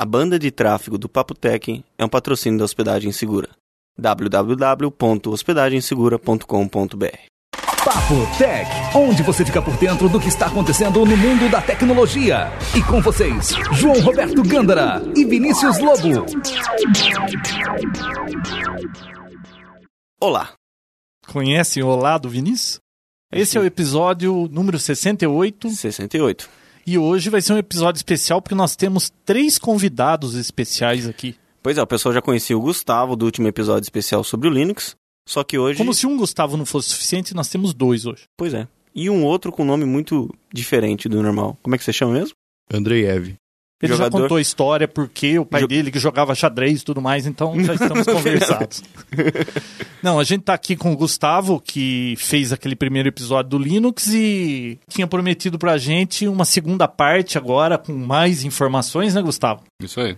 A banda de tráfego do Papo Tech é um patrocínio da Hospedagem Segura. www.hospedagensegura.com.br Papo Tech, onde você fica por dentro do que está acontecendo no mundo da tecnologia. E com vocês, João Roberto Gândara e Vinícius Lobo. Olá! Conhecem o Olá do Vinícius? Esse é o episódio número 68 68. E hoje vai ser um episódio especial porque nós temos três convidados especiais aqui. Pois é, o pessoal já conhecia o Gustavo do último episódio especial sobre o Linux, só que hoje... Como se um Gustavo não fosse suficiente, nós temos dois hoje. Pois é. E um outro com nome muito diferente do normal. Como é que você chama mesmo? Andreev. Ele já Jogador. contou a história porque o pai dele que jogava xadrez e tudo mais, então já estamos conversados. Não, a gente tá aqui com o Gustavo, que fez aquele primeiro episódio do Linux e tinha prometido pra gente uma segunda parte agora com mais informações, né, Gustavo? Isso aí.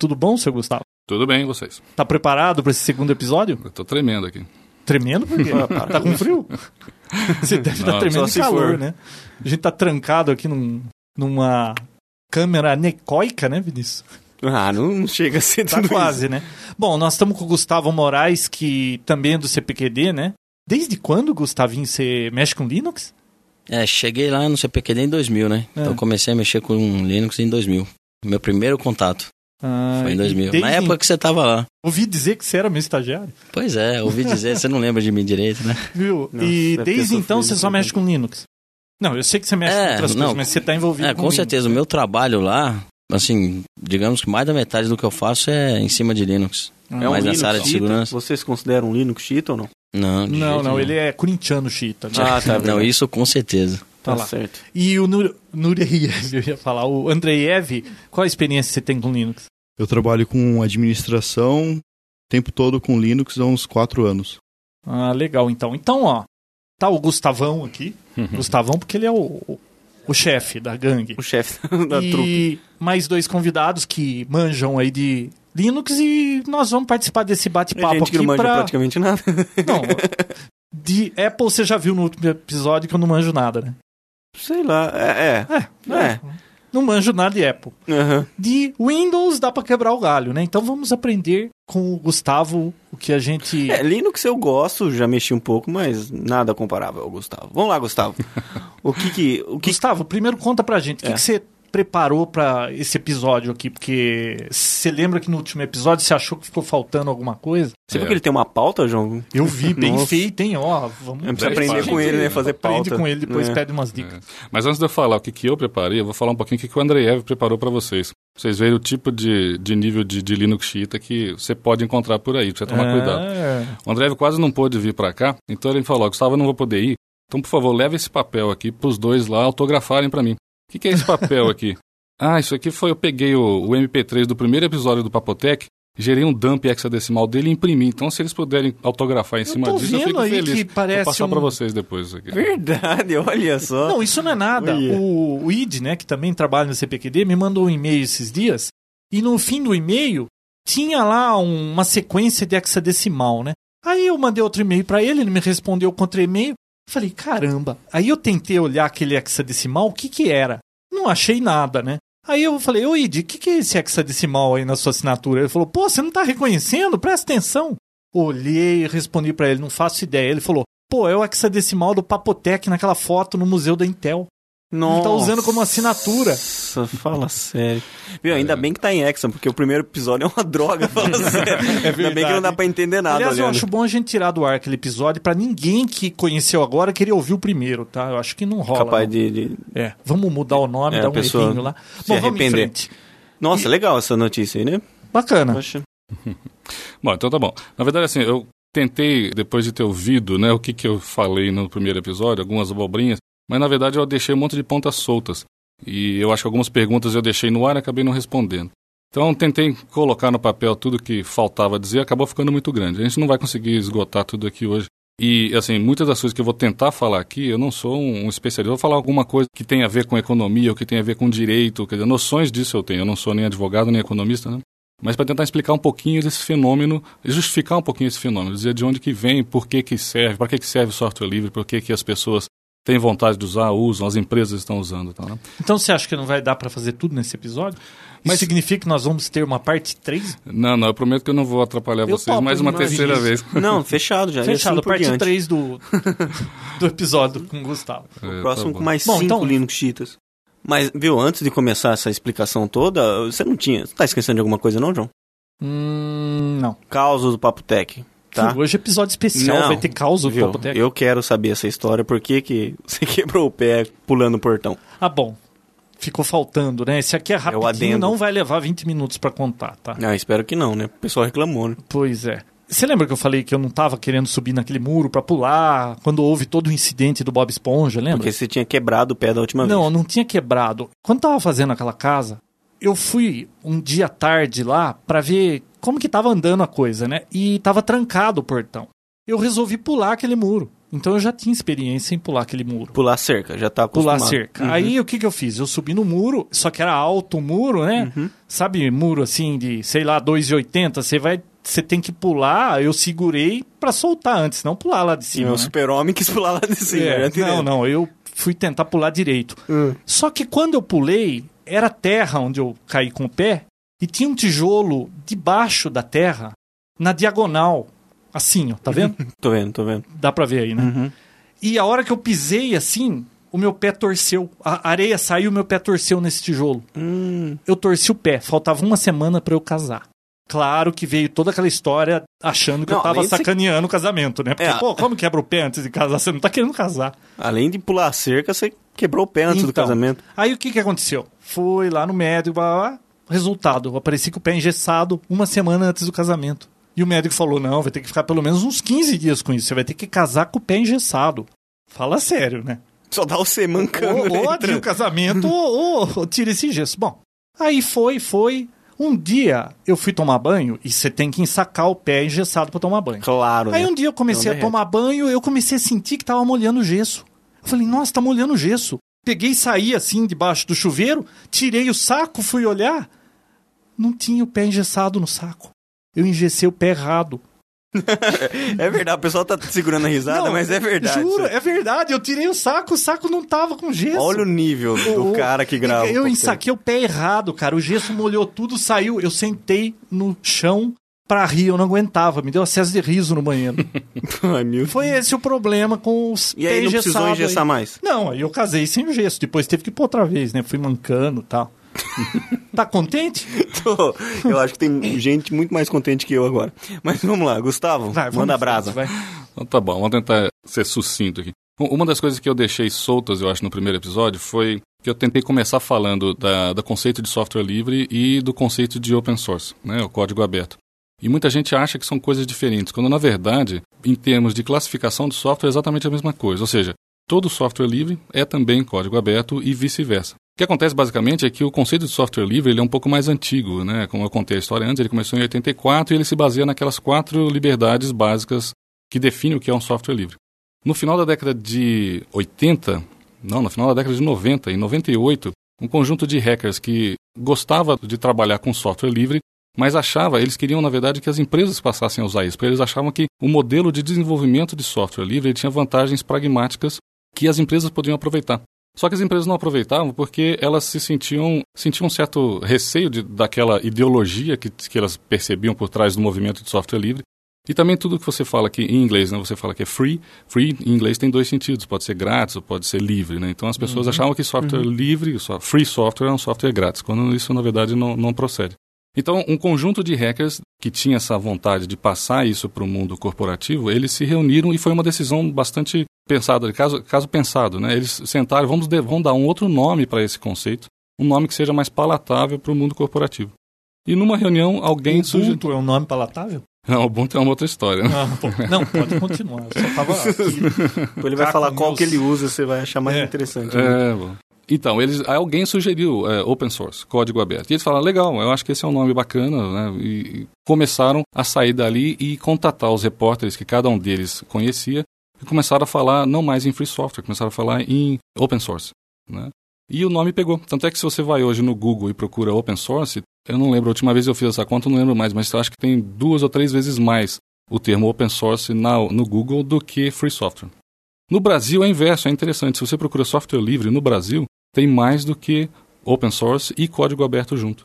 Tudo bom, seu Gustavo? Tudo bem, vocês? Tá preparado pra esse segundo episódio? Eu tô tremendo aqui. Tremendo por quê? tá com frio? Você deve estar Não, tremendo de calor, for. né? A gente tá trancado aqui num, numa câmera anecoica, né, Vinícius? Ah, não não chega a ser Tá tudo quase, né? Bom, nós estamos com o Gustavo Moraes, que também é do CPQD, né? Desde quando, Gustavinho, você mexe com Linux? É, cheguei lá no CPQD em 2000, né? É. Então comecei a mexer com Linux em 2000. Meu primeiro contato Ah, foi em e 2000. desde- Na época que você tava lá. Ouvi dizer que você era meu estagiário, Pois é, ouvi dizer, você não lembra de mim direito, né? viu? Nossa, e desde então você só isso, mexe com Linux. Não, eu sei que você mexe É, com outras não. coisas, mas você tá envolvido É, com com Linux. certeza. O meu trabalho lá, assim, digamos que mais da metade do que eu faço é em cima de Linux. Ah, É um mais Linux nessa área de cheat? segurança. Você se considera um Linux cheat ou não? Não, de Não, jeito não, nenhum. ele é corintiano chita. Né? Ah, tá Não, isso com certeza. Tá Tá lá. certo. E o Nur Nureyev, eu ia falar, o Andreev, qual a experiência você tem com Linux? Eu trabalho com administração o tempo todo com Linux há uns quatro anos. Ah, legal, então. Então, ó, tá o Gustavão aqui. Gustavão, porque ele é o, o, chefe da gangue. O chefe da e trupe. mais dois convidados que manjam aí de Linux e nós vamos participar desse É bate-papo gente que aqui não manja pra... praticamente nada. Não, de Apple você já viu no último episódio que eu não manjo nada, né? Sei lá, é. É, É. é. Não manjo nada de Apple. Aham. De Windows dá pra quebrar o galho, né? Então vamos aprender com o Gustavo o que a gente... É, Linux eu gosto, já mexi um pouco, mas nada comparável ao Gustavo. Vamos lá, Gustavo. O que que... O que Gustavo, primeiro conta pra gente, o que, É. que você preparou pra esse episódio aqui? Porque você lembra que no último episódio você achou que ficou faltando alguma coisa? Você viu É. que ele tem uma pauta, João? Eu vi, bem Nossa. feito, hein? Ó, vamos Eu preciso aprender com ele, né, fazer Aprende pauta. com ele, depois É. pede umas dicas. É. Mas antes de eu falar o que, que eu preparei, eu vou falar um pouquinho o que, que o Andreev preparou para vocês. Pra Vocês verem o tipo de, de nível de, de Linux Cheetah que você pode encontrar por aí, você tomar cuidado. É. O André quase não pôde vir para cá, então ele falou: Gustavo, eu não vou poder ir. Então, por favor, leve esse papel aqui pros dois lá autografarem para mim. O que, que é esse papel aqui? ah, isso aqui foi. Eu peguei o, o MP3 do primeiro episódio do Papotec, gerei um dump hexadecimal dele e imprimi. Então, se eles puderem autografar em Eu cima disso, eu vendo fico aí feliz. que parece vou passar um- para vocês depois isso aqui. Verdade, olha só. Não, isso não é nada. O, o ID, né, que também trabalha no CPQD, me mandou um e-mail esses dias e no fim do e-mail tinha lá um- uma sequência de hexadecimal, né? Aí eu mandei outro e-mail pra ele, ele me respondeu contra e-mail. Falei, caramba. Aí eu tentei olhar aquele hexadecimal, o que que era? Não achei nada, né? Aí eu falei, ô Id, o que, que é esse hexadecimal aí na sua assinatura? Ele falou, pô, você não tá reconhecendo? Presta atenção. Olhei e respondi pra ele, não faço ideia. Ele falou, pô, é o hexadecimal do Papotec naquela foto no museu da Intel. Nossa. tá usando como assinatura. Nossa, fala sério. Viu, ainda bem que tá em Exxon, porque o primeiro episódio é uma droga, fala sério. Ainda bem que não dá pra entender nada Aliás, eu olhando. acho bom a gente tirar do ar aquele episódio pra ninguém que conheceu agora querer ouvir o primeiro, tá? Eu acho que não rola. Capaz não. de, de- É, vamos mudar o nome, É, dar um pessoa errinho lá. se Bom, vamos em arrepender. frente. Nossa, legal essa notícia aí, né? Bacana. Poxa. Bom, então tá bom. Na verdade, assim, eu tentei, depois de ter ouvido, né, o que, que eu falei no primeiro episódio, algumas abobrinhas, mas na verdade eu deixei um monte de pontas soltas. E eu acho que algumas perguntas eu deixei no ar e acabei não respondendo. Então tentei colocar no papel tudo que faltava dizer, acabou ficando muito grande. A gente não vai conseguir esgotar tudo aqui hoje. E, assim, muitas das coisas que eu vou tentar falar aqui, eu não sou um especialista. Eu vou falar alguma coisa que tem a ver com economia, ou que tem a ver com direito, quer dizer, noções disso eu tenho. Eu não sou nem advogado, nem economista, né? Mas para tentar explicar um pouquinho desse fenômeno, justificar um pouquinho esse fenômeno, dizer de onde que vem, por que que serve, para que que serve o software livre, por que que as pessoas têm vontade de usar, usam, as empresas estão usando. Tá, né? Então você acha que não vai dar pra fazer tudo nesse episódio? Mas significa que nós vamos ter uma parte 3? Não, não, eu prometo que eu não vou atrapalhar Eu vocês topo, mais uma terceira isso. vez. Não, fechado já. Fechado, assim parte diante. 3 do, do episódio com o Gustavo. É, Próximo tá com mais Bom, cinco então- Linux Cheetahs. Mas, viu, antes de começar essa explicação toda, você não tinha... Você tá esquecendo de alguma coisa não, João? Hum, não. Causos do Papo Tech, tá? Hoje é episódio especial, Não, vai ter causa do Viu? Papoteca. Eu quero saber essa história, por que que você quebrou o pé pulando o portão? Ah, bom. Ficou faltando, né? Esse aqui é rapidinho, adendo. não vai levar 20 minutos pra contar, tá? Ah, espero que não, né? O pessoal reclamou, né? Pois é. Você lembra que eu falei que eu não tava querendo subir naquele muro pra pular quando houve todo o incidente do Bob Esponja, lembra? Porque você tinha quebrado o pé da última Não, vez. não tinha quebrado. Quando tava fazendo aquela casa, eu fui um dia tarde lá pra ver como que tava andando a coisa, né? E tava trancado o portão. Eu resolvi pular aquele muro. Então eu já tinha experiência em pular aquele muro. Pular cerca, já tá Pular acostumado. cerca. Uhum. Aí o que que eu fiz? Eu subi no muro, só que era alto o muro, né? Uhum. Sabe, muro assim de, sei lá, 2,80, você vai, você tem que pular, eu segurei pra soltar antes, não pular lá de cima, o né? super-homem quis pular lá de cima. É, não, não, eu fui tentar pular direito. Hum. Só que quando eu pulei, era terra onde eu caí com o pé e tinha um tijolo debaixo da terra, na diagonal, assim, ó, tá vendo? Tô vendo, tô vendo. Dá pra ver aí, né? Uhum. E a hora que eu pisei assim, o meu pé torceu. A areia saiu, o meu pé torceu nesse tijolo. Hum, Eu torci o pé. Faltava uma semana pra eu casar. Claro que veio toda aquela história achando que Não, eu tava de você- sacaneando o casamento, né? Porque, É. pô, como quebra o pé antes de casar? Você não tá querendo casar. além de pular cerca, você quebrou o pé antes do Então, casamento. Aí o que que aconteceu? Fui lá no médico, blá, blá, blá. Resultado, eu apareci com o pé engessado uma semana antes do casamento. E o médico falou: não, vai ter que ficar pelo menos uns 15 dias com isso. Você vai ter que casar com o pé engessado. Fala sério, né? Só dá você mancando. Ou, ou adia o casamento ou, ou, tira esse gesso. Bom, aí foi, foi. Um dia eu fui tomar banho e você tem que ensacar o pé engessado pra tomar banho. Claro, Aí né? um dia eu comecei Não a tomar banho eu comecei a sentir que tava molhando o gesso. Eu falei, nossa, tá molhando o gesso. Peguei e saí assim debaixo do chuveiro, tirei o saco, fui olhar. Não tinha o pé engessado no saco. Eu engessei o pé errado. É verdade, o pessoal tá segurando a risada, Não, mas é verdade. Juro, isso. é verdade. Eu tirei o saco, o saco não tava com gesso. Olha o nível do cara que grava. Eu ensaquei o pé errado, cara. O gesso molhou tudo, saiu. Eu sentei no chão pra rir, eu não aguentava. Me deu acesso de riso no banheiro. Ai, Foi esse o problema com os E aí não precisou engessar aí. mais? Não, aí eu casei sem o gesso. Depois teve que pôr outra vez, né? Fui mancando e tal. Tá contente? Tô. Eu acho que tem gente muito mais contente que eu agora. Mas vamos lá, Gustavo, Vai, vamos manda a brasa. vai. Então tá bom, vamos tentar ser sucinto aqui. Um- Uma das coisas que eu deixei soltas, eu acho, no primeiro episódio foi que eu tentei começar falando da, do conceito de software livre e do conceito de open source, né, o código aberto. E muita gente acha que são coisas diferentes, quando na verdade, em termos de classificação de software, é exatamente a mesma coisa. Ou seja, todo software livre é também código aberto e vice-versa. O que acontece basicamente é que o conceito de software livre ele é um pouco mais antigo, né? Como eu contei a história antes, ele começou em 84 e ele se baseia naquelas quatro liberdades básicas que definem o que é um software livre. No final da década de 80, não, no final da década de 90, em 98, um conjunto de hackers que gostava de trabalhar com software livre, mas achava, eles queriam na verdade que as empresas passassem a usar isso, porque eles achavam que o modelo de desenvolvimento de software livre tinha vantagens pragmáticas que as empresas podiam aproveitar. Só que as empresas não aproveitavam porque elas se sentiam, sentiam um certo receio de, daquela ideologia que, que elas percebiam por trás do movimento de software livre. E também tudo que você fala aqui em inglês, né? Você fala que é free. Free em inglês tem dois sentidos. Pode ser grátis ou pode ser livre, né? Então as pessoas achavam que software livre, só- free software é um software grátis, quando isso na verdade não, não procede. Então, um conjunto de hackers que tinha essa vontade de passar isso para o mundo corporativo, eles se reuniram e foi uma decisão bastante pensada, caso, caso pensado, né? Eles sentaram, vamos, de- vamos dar um outro nome para esse conceito, um nome que seja mais palatável para o mundo corporativo. E numa reunião, alguém sugeriu... Ubuntu é um nome palatável? Não, o Ubuntu é uma outra história. né? Ah, pô, não, pode continuar. Eu só tava aqui. Ele vai Caco falar qual News. que ele usa, você vai achar mais É. interessante. né? É, bom. Então, eles, aí alguém sugeriu é, open source, código aberto. E eles falaram, legal, eu acho que esse é um nome bacana, né? E começaram a sair dali e contatar os repórteres que cada um deles conhecia e começaram a falar não mais em free software, começaram a falar em open source, né? E o nome pegou. Tanto é que se você vai hoje no Google e procura open source, eu não lembro, a última vez eu fiz essa conta, eu não lembro mais, mas acho que tem duas ou três vezes mais o termo open source na, no Google do que free software. No Brasil é inverso, é interessante. Se você procura software livre no Brasil, tem mais do que open source e código aberto junto.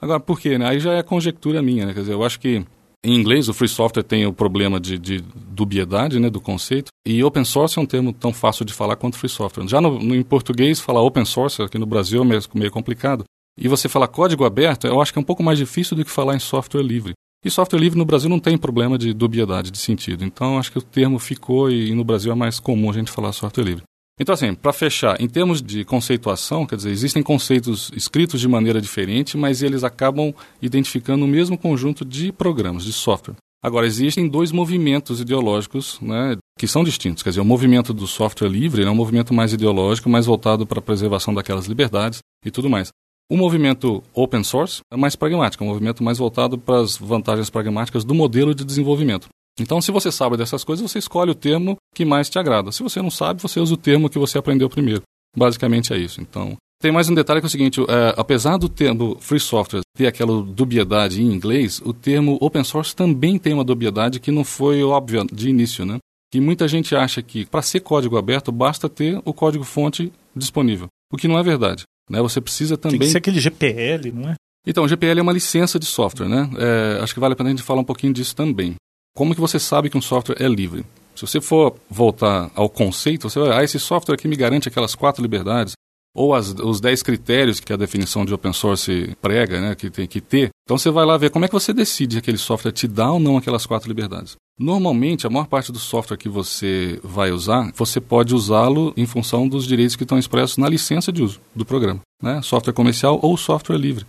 Agora, por quê? Né? Aí já é conjectura minha, né? Quer dizer, eu acho que em inglês o free software tem o problema de, de dubiedade, né, do conceito, e open source é um termo tão fácil de falar quanto free software. Já no, no em português, falar open source aqui no Brasil é meio, meio complicado. E você falar código aberto, eu acho que é um pouco mais difícil do que falar em software livre. E software livre no Brasil não tem problema de dubiedade de sentido. Então, acho que o termo ficou e, e no Brasil é mais comum a gente falar software livre. Então, assim, para fechar, em termos de conceituação, quer dizer, existem conceitos escritos de maneira diferente, mas eles acabam identificando o mesmo conjunto de programas, de software. Agora, existem dois movimentos ideológicos né, que são distintos. Quer dizer, o movimento do software livre é um movimento mais ideológico, mais voltado para a preservação daquelas liberdades e tudo mais. O movimento open source é mais pragmático, é um movimento mais voltado para as vantagens pragmáticas do modelo de desenvolvimento. Então, se você sabe dessas coisas, você escolhe o termo que mais te agrada. Se você não sabe, você usa o termo que você aprendeu primeiro. Basicamente é isso. Então, tem mais um detalhe que é o seguinte: é, apesar do termo free software ter aquela dubiedade em inglês, o termo open source também tem uma dubiedade que não foi óbvia de início, né? Que muita gente acha que para ser código aberto basta ter o código fonte disponível, o que não é verdade. Né? Você precisa também. Tem que ser aquele GPL, não é? Então, o GPL é uma licença de software, né? É, acho que vale a pena a gente falar um pouquinho disso também. Como que você sabe que um software é livre? Se você for voltar ao conceito, você vai, ah, esse software aqui me garante aquelas quatro liberdades, ou as, os dez critérios que a definição de open source prega, né, que tem que ter. Então você vai lá ver como é que você decide se aquele software te dá ou não aquelas quatro liberdades. Normalmente, a maior parte do software que você vai usar, você pode usá-lo em função dos direitos que estão expressos na licença de uso do programa. Né? Software comercial ou software livre.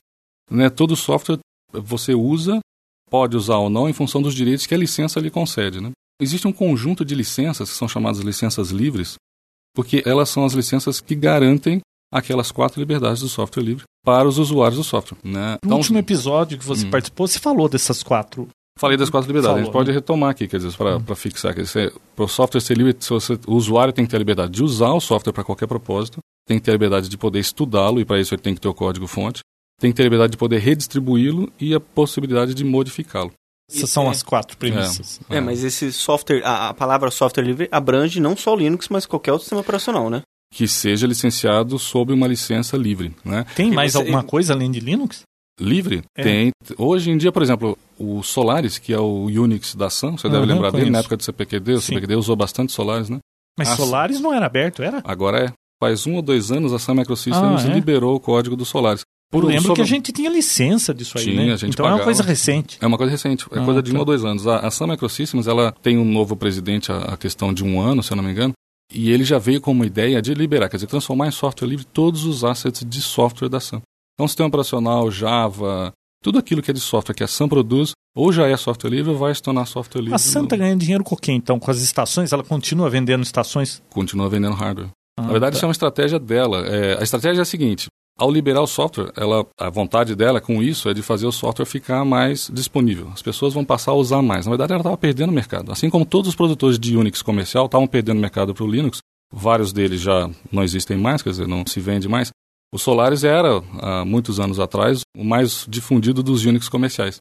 Né? Todo software você usa, pode usar ou não, em função dos direitos que a licença lhe concede. Né? Existe um conjunto de licenças, que são chamadas licenças livres, porque elas são as licenças que garantem aquelas quatro liberdades do software livre para os usuários do software. Né? No então, último episódio que você hum. participou, você falou dessas quatro Falei das quatro liberdades. Falou, a gente pode né? retomar aqui, quer dizer, para hum. fixar. Para o software ser livre, você, o usuário tem que ter a liberdade de usar o software para qualquer propósito, tem que ter a liberdade de poder estudá-lo, e para isso ele tem que ter o código-fonte, tem que ter a liberdade de poder redistribuí-lo e a possibilidade de modificá-lo. Essas são é. as quatro premissas. É, é, mas esse software, a, a, palavra software livre abrange não só o Linux, mas qualquer outro sistema operacional, né? Que seja licenciado sob uma licença livre, né? Tem mais você, alguma coisa além de Linux? Livre? É. Tem. Hoje em dia, por exemplo, o Solaris, que é o Unix da Sun, você uhum, deve lembrar dele na época do CPQD. O Sim. CPQD usou bastante Solaris, né? Mas a Solaris não era aberto, era? Agora é. Faz um ou dois anos a Sun Microsystems ah, é? liberou o código do Solaris. Por, lembro sobre... que a gente tinha licença disso aí, tinha, né? A gente então pagava. é uma coisa recente. É uma coisa recente, é ah, coisa de tá. um ou dois anos. A, a Sun Microsystems, ela tem um novo presidente a, a questão de um ano, se eu não me engano, e ele já veio com uma ideia de liberar, quer dizer, transformar em software livre todos os assets de software da Sun. Então, sistema operacional, Java, tudo aquilo que é de software que a Sun produz, ou já é software livre ou vai se tornar software livre. A Sun está ganhando dinheiro com o quê, então? Com as estações? Ela continua vendendo estações? Continua vendendo hardware. Ah, Na verdade, tá. isso é uma estratégia dela. É, a estratégia é a seguinte: ao liberar o software, ela, a vontade dela com isso é de fazer o software ficar mais disponível. As pessoas vão passar a usar mais. Na verdade, ela estava perdendo o mercado. Assim como todos os produtores de Unix comercial estavam perdendo o mercado para o Linux, vários deles já não existem mais, quer dizer, não se vende mais. O Solaris era, há muitos anos atrás, o mais difundido dos Unix comerciais.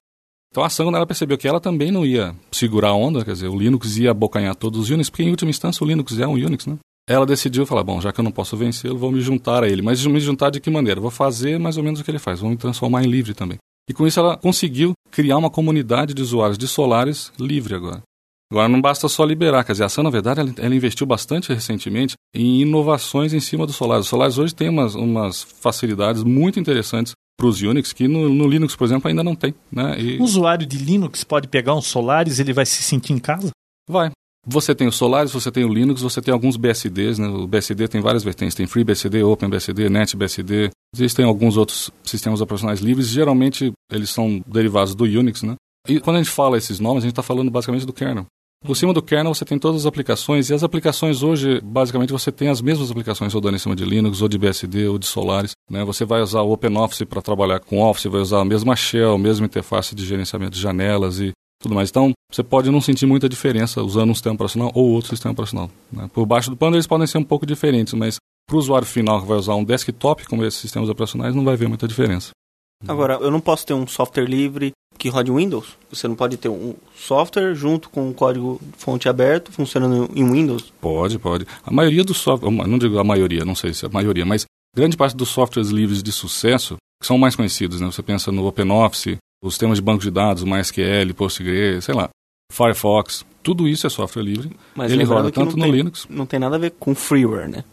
Então a ela percebeu que ela também não ia segurar a onda, quer dizer, o Linux ia abocanhar todos os Unix, porque em última instância o Linux é um Unix, né? Ela decidiu falar, bom, já que eu não posso vencê-lo, vou me juntar a ele. Mas me juntar de que maneira? Vou fazer mais ou menos o que ele faz, vou me transformar em livre também. E com isso ela conseguiu criar uma comunidade de usuários de Solaris livre agora. Agora, não basta só liberar, quer dizer, a ação, na verdade, ela, ela, investiu bastante recentemente em inovações em cima do Solaris. O Solaris hoje tem umas, umas facilidades muito interessantes para os Unix que no, no, Linux, por exemplo, ainda não tem. Né? E... O usuário de Linux pode pegar um Solaris e ele vai se sentir em casa? Vai. Você tem o Solaris, você tem o Linux, você tem alguns BSDs, né? O BSD tem várias vertentes, tem FreeBSD, OpenBSD, NetBSD. Existem alguns outros sistemas operacionais livres, geralmente eles são derivados do Unix, né? E quando a gente fala esses nomes, a gente está falando basicamente do kernel. Por cima do kernel você tem todas as aplicações, e as aplicações hoje, basicamente, você tem as mesmas aplicações rodando em cima de Linux, ou de BSD, ou de Solaris. Né? Você vai usar o OpenOffice para trabalhar com Office, vai usar a mesma shell, a mesma interface de gerenciamento de janelas e tudo mais. Então, você pode não sentir muita diferença usando um sistema operacional ou outro sistema operacional. Né? Por baixo do pano eles podem ser um pouco diferentes, mas para o usuário final que vai usar um desktop como esses sistemas operacionais, não vai ver muita diferença. Agora, eu não posso ter um software livre que rode Windows. Você não pode ter um software junto com um código fonte aberto funcionando em Windows? Pode, pode. A maioria dos softwares, não digo a maioria, não sei se é a maioria, mas grande parte dos softwares livres de sucesso que são mais conhecidos, né? Você pensa no OpenOffice, os temas de banco de dados, MySQL, Postgre, sei lá, Firefox, tudo isso é software livre. Mas Ele roda tanto no tem- Linux. Não tem nada a ver com freeware, né?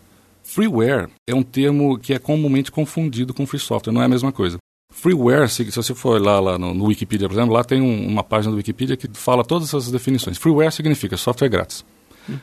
Freeware é um termo que é comumente confundido com free software, não é a mesma coisa. Freeware, se, se você for lá, lá no, no Wikipedia, por exemplo, lá tem um- uma página do Wikipedia que fala todas essas definições. Freeware significa software grátis.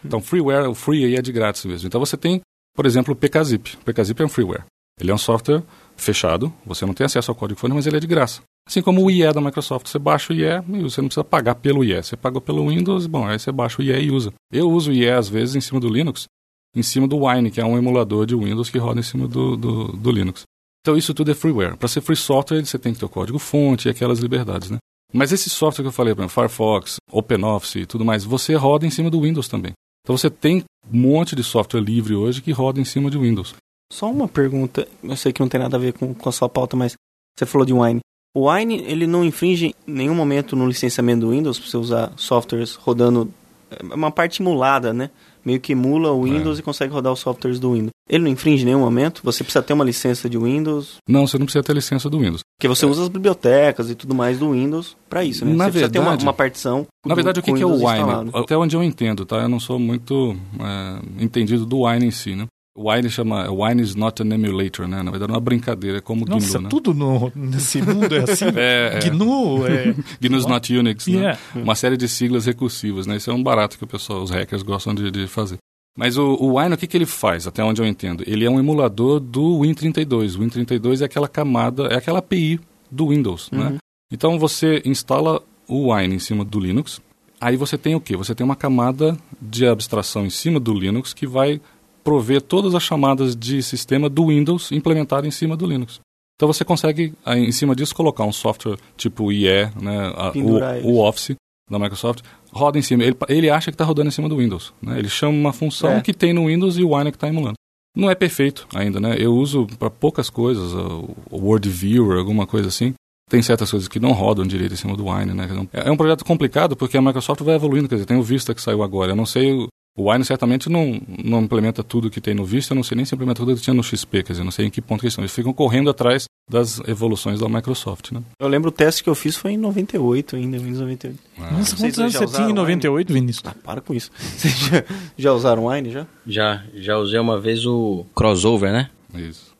Então, freeware, o free aí é de grátis mesmo. Então, você tem, por exemplo, o PKZip. O PKZip é um freeware. Ele é um software fechado, você não tem acesso ao código-fonte, mas ele é de graça. Assim como o IE da Microsoft. Você baixa o IE e você não precisa pagar pelo IE. Você paga pelo Windows, bom, aí você baixa o IE e usa. Eu uso o IE, às vezes, em cima do Linux, em cima do Wine, que é um emulador de Windows que roda em cima do, do, do Linux. Então isso tudo é freeware. Para ser free software, você tem que ter o código-fonte e aquelas liberdades, né? Mas esse software que eu falei, por exemplo, Firefox, OpenOffice e tudo mais, você roda em cima do Windows também. Então você tem um monte de software livre hoje que roda em cima de Windows. Só uma pergunta, eu sei que não tem nada a ver com, com a sua pauta, mas você falou de Wine. O Wine, ele não infringe em nenhum momento no licenciamento do Windows para você usar softwares rodando é uma parte emulada, né? Meio que emula o Windows e consegue rodar os softwares do Windows. Ele não infringe em nenhum momento? Você precisa ter uma licença de Windows, Não, você não precisa ter licença do Windows. porque você usa as bibliotecas e tudo mais do Windows para isso, né? Na você precisa ter uma, verdade- uma partição. Na do- verdade, o que, que é o Wine? instalado. Até onde eu entendo, tá? Eu não sou muito é, entendido do Wine em si, né? O Wine chama Wine is not an emulator, né? Na verdade, é uma brincadeira, é como Nossa, GNU, né? tudo no, nesse mundo é assim. É, é. GNU é... GNU is not Unix, né? Yeah. Uma série de siglas recursivas, né? Isso é um barato que o pessoal, os hackers gostam de, de fazer. Mas o, o Wine, o que, que ele faz, até onde eu entendo? Ele é um emulador do Win32. O Win32 é aquela camada, é aquela API do Windows, né? Então você instala o Wine em cima do Linux. Aí você tem o quê? Você tem uma camada de abstração em cima do Linux que vai prover todas as chamadas de sistema do Windows implementado em cima do Linux. Então você consegue, em cima disso, colocar um software tipo o IE, né, a- o, o Office da Microsoft, roda em cima. Ele, ele acha que está rodando em cima do Windows. Né? Ele chama uma função É. que tem no Windows e o Wine que está emulando. Não é perfeito ainda, né? Eu uso para poucas coisas, o Word Viewer, alguma coisa assim. Tem certas coisas que não rodam direito em cima do Wine, né? É é um projeto complicado porque a Microsoft vai evoluindo, quer dizer, tem o Vista que saiu agora. Eu não sei, o- Wine certamente não, não implementa tudo que tem no Vista, eu não sei nem se implementa tudo que tinha no XP, quer dizer, não sei em que ponto que eles estão. Eles ficam correndo atrás das evoluções da Microsoft, né? Eu lembro o teste que eu fiz foi em 98 ainda, Windows 98. Nossa, Vocês quantos anos você tinha em Wine? 98, Vinícius? Ah, para com isso. Vocês já, já usaram Wine já? Já, já usei uma vez o crossover, né? Isso.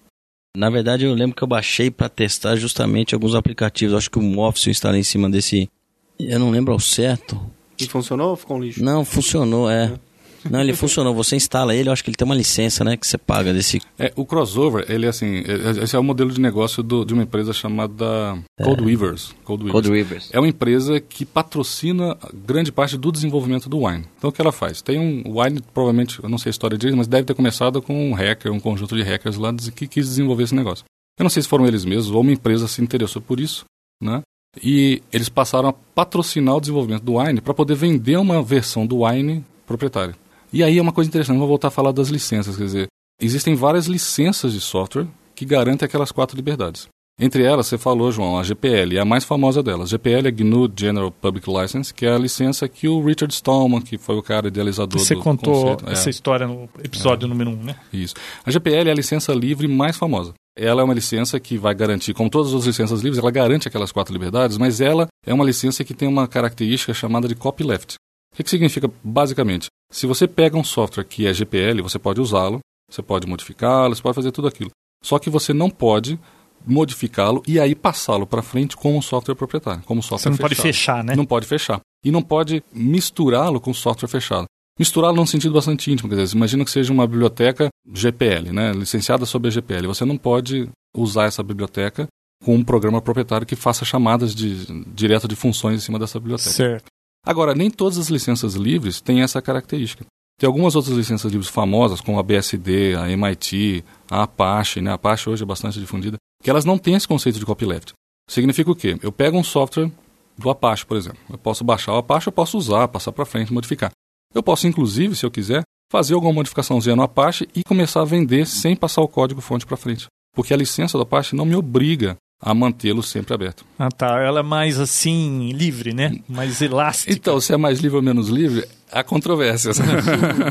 Na verdade, eu lembro que eu baixei pra testar justamente alguns aplicativos. Acho que o Office eu instalei em cima desse. Eu não lembro ao certo. E funcionou ou ficou um lixo? Não, funcionou, é. Não, ele funcionou. Você instala ele, eu acho que ele tem uma licença, né? Que você paga desse. É, o crossover, ele é assim, é- esse é o modelo de negócio do- de uma empresa chamada Codeweavers. Codeweavers. Code Rivers. É uma empresa que patrocina grande parte do desenvolvimento do Wine. Então o que ela faz? Tem um Wine, provavelmente, eu não sei a história direito, mas deve ter começado com um hacker, um conjunto de hackers lá que quis desenvolver esse negócio. Eu não sei se foram eles mesmos ou uma empresa se interessou por isso, né? E eles passaram a patrocinar o desenvolvimento do Wine para poder vender uma versão do Wine proprietária. E aí é uma coisa interessante, vou voltar a falar das licenças, quer dizer, existem várias licenças de software que garantem aquelas quatro liberdades. Entre elas, você falou, João, a GPL, é a mais famosa delas. GPL é GNU General Public License, que é a licença que o Richard Stallman, que foi o cara idealizador Você do contou conceito, é, essa história no episódio número 1, um, né? isso. A GPL é a licença livre mais famosa. Ela é uma licença que vai garantir, como todas as licenças livres, ela garante aquelas quatro liberdades, mas ela é uma licença que tem uma característica chamada de copyleft. O que, que significa, basicamente? Se você pega um software que é GPL, você pode usá-lo, você pode modificá-lo, você pode fazer tudo aquilo. Só que você não pode modificá-lo e aí passá-lo para frente como software proprietário, como software Você não pode fechado. fechar, né? Não pode fechar. E não pode misturá-lo com software fechado. Misturá-lo num sentido bastante íntimo, quer dizer, imagina que seja uma biblioteca GPL, né, licenciada sob a GPL. Você não pode usar essa biblioteca com um programa proprietário que faça chamadas de, direto de funções em cima dessa biblioteca. Certo. Agora, nem todas as licenças livres têm essa característica. Tem algumas outras licenças livres famosas, como a BSD, a MIT, a Apache, né? A Apache hoje é bastante difundida, que elas não têm esse conceito de copyleft. Significa o quê? Eu pego um software do Apache, por exemplo. Eu posso baixar o Apache, eu posso usar, passar para frente, modificar. Eu posso, inclusive, se eu quiser, fazer alguma modificaçãozinha no Apache e começar a vender sem passar o código-fonte para frente. Porque a licença do Apache não me obriga a mantê-lo sempre aberto. Ah, tá. Ela é mais assim, livre, né? Mais elástica. Então, se é mais livre ou menos livre, há controvérsias.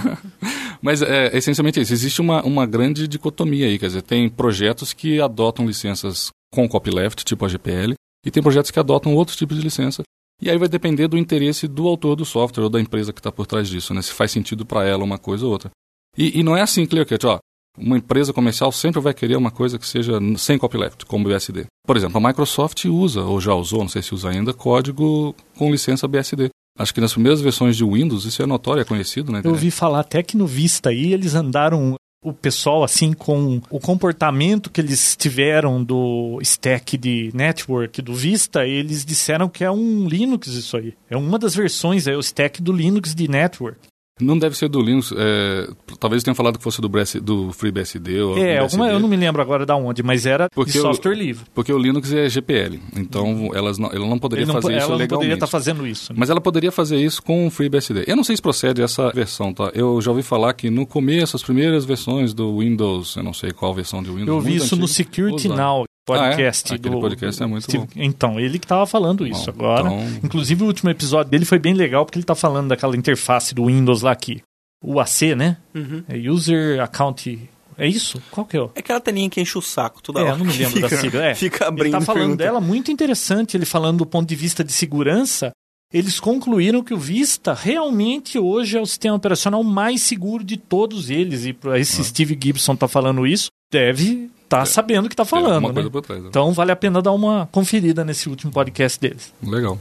Mas é essencialmente isso. Existe uma, uma grande dicotomia aí. Quer dizer, tem projetos que adotam licenças com copyleft, tipo a GPL, e tem projetos que adotam outros tipos de licença. E aí vai depender do interesse do autor do software ou da empresa que está por trás disso, né? Se faz sentido para ela uma coisa ou outra. E, e não é assim, ClearCut, ó. Uma empresa comercial sempre vai querer uma coisa que seja sem copyleft, como BSD. Por exemplo, a Microsoft usa, ou já usou, não sei se usa ainda, código com licença BSD. Acho que nas primeiras versões de Windows isso é notório, é conhecido, né? Eu ouvi falar até que no Vista aí eles andaram o pessoal assim com o comportamento que eles tiveram do stack de network do Vista, eles disseram que é um Linux isso aí. É uma das versões, é o stack do Linux de network. Não deve ser do Linux. É, talvez tenham falado que fosse do, BS, do FreeBSD ou É, alguma, BSD, eu não me lembro agora da onde, mas era Porque de o- software livre. Porque o Linux é GPL. Então elas não, ela não poderia não, fazer ela isso não legalmente. poderia estar fazendo isso. né? Mas ela poderia fazer isso com o FreeBSD. Eu não sei se procede essa versão, tá? Eu já ouvi falar que no começo, as primeiras versões do Windows, eu não sei qual versão de Windows. Eu vi muito isso no antiga, Security. Now podcast Ah, é? Do podcast é muito Steve- bom. Então, ele que estava falando isso Bom, agora. então- Inclusive o último episódio dele foi bem legal porque ele está falando daquela interface do Windows lá aqui. O AC, né? Uhum. É User Account. É isso? Qual que é? o- É aquela telinha que enche o saco toda É, hora. eu não me lembro da Fica- sigla. É. Fica abrindo. Ele tá falando pergunta. dela muito interessante, ele falando do ponto de vista de segurança. Eles concluíram que o Vista realmente hoje é o sistema operacional mais seguro de todos eles. E esse Steve Gibson tá falando isso, deve estar sabendo o que tá. Tem falando. né? coisa trás. né? Então vale a pena dar uma conferida nesse último podcast deles. Legal.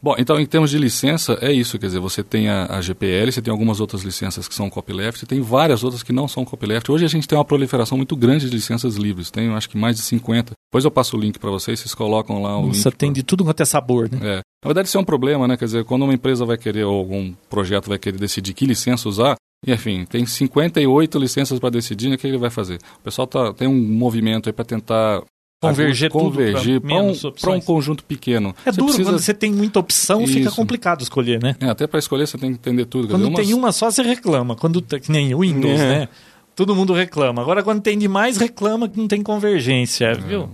Bom, então em termos de licença, é isso, quer dizer, você tem a, a GPL, você tem algumas outras licenças que são copyleft, tem várias outras que não são copyleft. Hoje a gente tem uma proliferação muito grande de licenças livres, tem acho que mais de 50. Depois eu passo o link para vocês, vocês colocam lá o Nossa, tem pra- de tudo quanto é sabor, né? É. Na verdade, isso é um problema, né? Quer dizer, quando uma empresa vai querer, ou algum projeto vai querer decidir que licença usar, enfim, tem 58 licenças para decidir? O que ele vai fazer? O pessoal tá, tem um movimento aí para tentar pra convergir para um, um conjunto pequeno. É Você duro precisa- quando você tem muita opção, fica Isso. complicado escolher, né? É, até para escolher você tem que entender tudo. Quando dizer, tem uma só, você reclama. Quando tem- que nem o Windows, É. né? Todo mundo reclama. Agora, quando tem demais, reclama que não tem convergência, viu?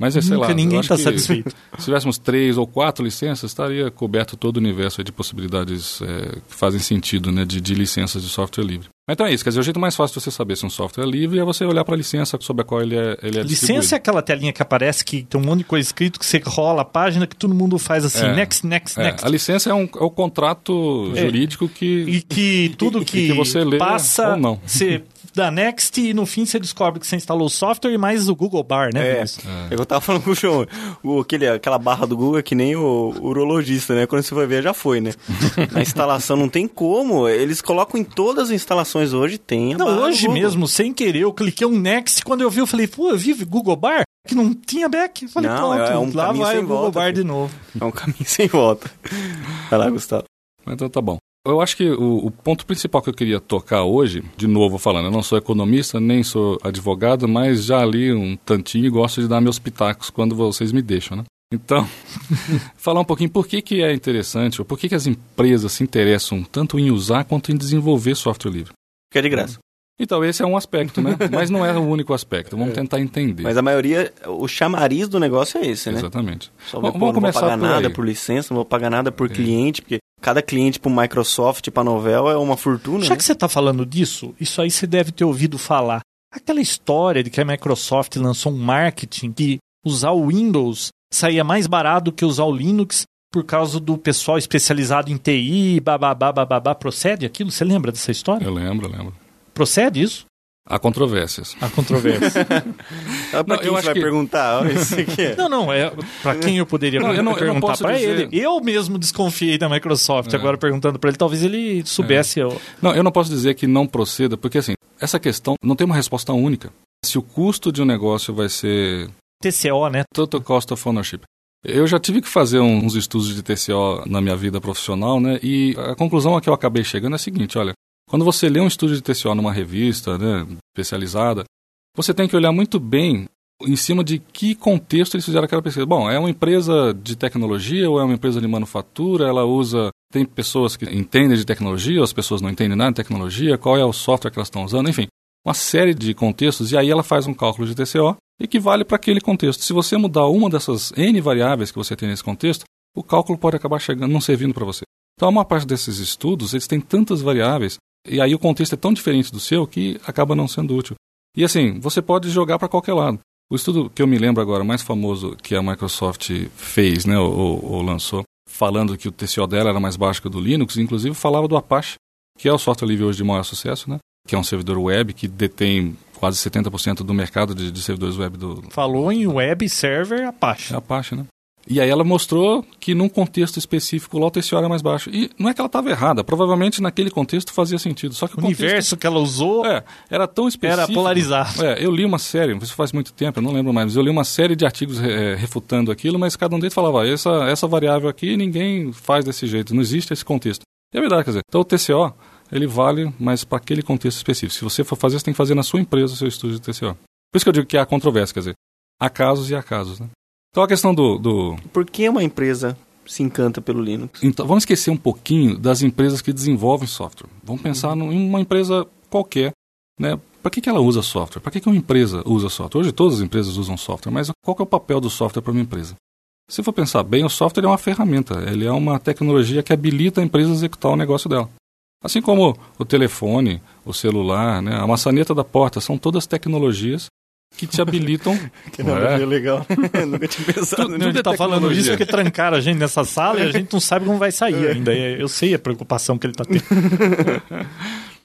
Mas é, sei Nunca lá, ninguém está satisfeito. Se tivéssemos três ou quatro licenças, estaria coberto todo o universo de possibilidades é, que fazem sentido, né, de, de licenças de software livre. Então é isso, quer dizer, o jeito mais fácil de você saber se um software é livre é você olhar para a licença sobre a qual ele é, ele é Licença é aquela telinha que aparece que tem um monte de coisa escrito que você rola a página que todo mundo faz assim, É. next, next, É, next. a licença é, um, é o contrato É. jurídico que... E que tudo que, que você lê passa, ou não. você dá next e no fim você descobre que você instalou o software e mais o Google Bar, né? É, Vinícius? é. eu tava falando com o João, o, aquele, aquela barra do Google é que nem o urologista, né? Quando você vai ver, já foi, né? A instalação não tem como, eles colocam em todas as instalações hoje, tem a Não, hoje mesmo, sem querer, eu cliquei um next, quando eu vi, eu falei, pô, eu vi Google Bar, que não tinha back. Falei, Não, pronto, é um lá vai sem o Google volta, Bar filho. de novo. É um caminho sem volta. Vai lá, Gustavo. Então tá bom. Eu acho que o, o ponto principal que eu queria tocar hoje, de novo falando, eu não sou economista, nem sou advogado, mas já li um tantinho e gosto de dar meus pitacos quando vocês me deixam, né? Então, falar um pouquinho por que, que é interessante, ou por que, que as empresas se interessam tanto em usar quanto em desenvolver software livre. Fica de graça. Então, esse é um aspecto, né? Mas não é o único aspecto. Vamos tentar entender. Mas a maioria, o chamariz do negócio é esse, né? Exatamente. Só Bom, vou, pô, vamos não vou começar pagar por nada aí. por licença, não vou pagar nada por cliente, porque cada cliente pro Microsoft, pra Novell é uma fortuna, Já né? que você está falando disso, isso aí você deve ter ouvido falar. Aquela história de que a Microsoft lançou um marketing que usar o Windows saía mais barato do que usar o Linux por causa do pessoal especializado em TI, bababá, bababá. Procede aquilo? Você lembra dessa história? Eu lembro, eu lembro. Procede isso? Há controvérsias. A controvérsia. Ah, pra Não, quem eu acho vai que- perguntar? Ó, esse aqui é. não, não, é para quem eu poderia Não, eu não- perguntar para dizer. ele. Eu mesmo desconfiei da Microsoft, É. agora perguntando para ele, talvez ele soubesse. eu- Não, eu não posso dizer que não proceda, porque assim, essa questão não tem uma resposta única. Se o custo de um negócio vai ser TCO, né? Total Cost of Ownership. Eu já tive que fazer uns estudos de TCO na minha vida profissional, né? E a conclusão a que eu acabei chegando é a seguinte, olha, quando você lê um estudo de TCO numa revista, né, especializada, você tem que olhar muito bem em cima de que contexto eles fizeram aquela pesquisa. Bom, é uma empresa de tecnologia ou é uma empresa de manufatura? Ela usa. Tem pessoas que entendem de tecnologia, ou as pessoas não entendem nada de tecnologia, qual é o software que elas estão usando, enfim. Uma série de contextos, e aí ela faz um cálculo de TCO que vale para aquele contexto. Se você mudar uma dessas N variáveis que você tem nesse contexto, o cálculo pode acabar chegando, não servindo para você. Então, a maior parte desses estudos, eles têm tantas variáveis E aí o contexto é tão diferente do seu que acaba não sendo útil. E assim, você pode jogar para qualquer lado. O estudo que eu me lembro agora, mais famoso que a Microsoft fez, né, ou, ou lançou, falando que o TCO dela era mais baixo que o do Linux, inclusive falava do Apache, que é o software livre hoje de maior sucesso, né? Que é um servidor web que detém quase 70% do mercado de, de, servidores web do. Falou em web server Apache. É Apache, né? E aí ela mostrou que num contexto específico o TCO era mais baixo. E não é que ela estava errada, provavelmente naquele contexto fazia sentido. Só que o, o universo que ela usou é, era tão específico. Era polarizado. É, eu li uma série, isso faz muito tempo, eu não lembro mais, mas eu li uma série de artigos é, refutando aquilo, mas cada um deles falava, essa, essa variável aqui ninguém faz desse jeito, não existe esse contexto. E é verdade, quer dizer, então o TCO, ele vale, mas para aquele contexto específico. Se você for fazer, você tem que fazer na sua empresa o seu estudo de TCO. Por isso que eu digo que há controvérsia, quer dizer, há casos e há casos, né? Então a questão do, do... Por que uma empresa se encanta pelo Linux? Então, vamos esquecer um pouquinho das empresas que desenvolvem software. Vamos pensar uhum. em uma empresa qualquer, né? Para que, que ela usa software? Para que, que uma empresa usa software? Hoje todas as empresas usam software, mas qual é o papel do software para uma empresa? Se for pensar bem, o software é uma ferramenta, ele é uma tecnologia que habilita a empresa a executar o negócio dela. Assim como o telefone, o celular, né, a maçaneta da porta, são todas tecnologias que te habilitam. que não é legal. Nunca tinha pensado nisso. A gente tá falando isso porque trancaram a gente nessa sala e a gente não sabe como vai sair ainda. Eu sei a preocupação que ele está tendo.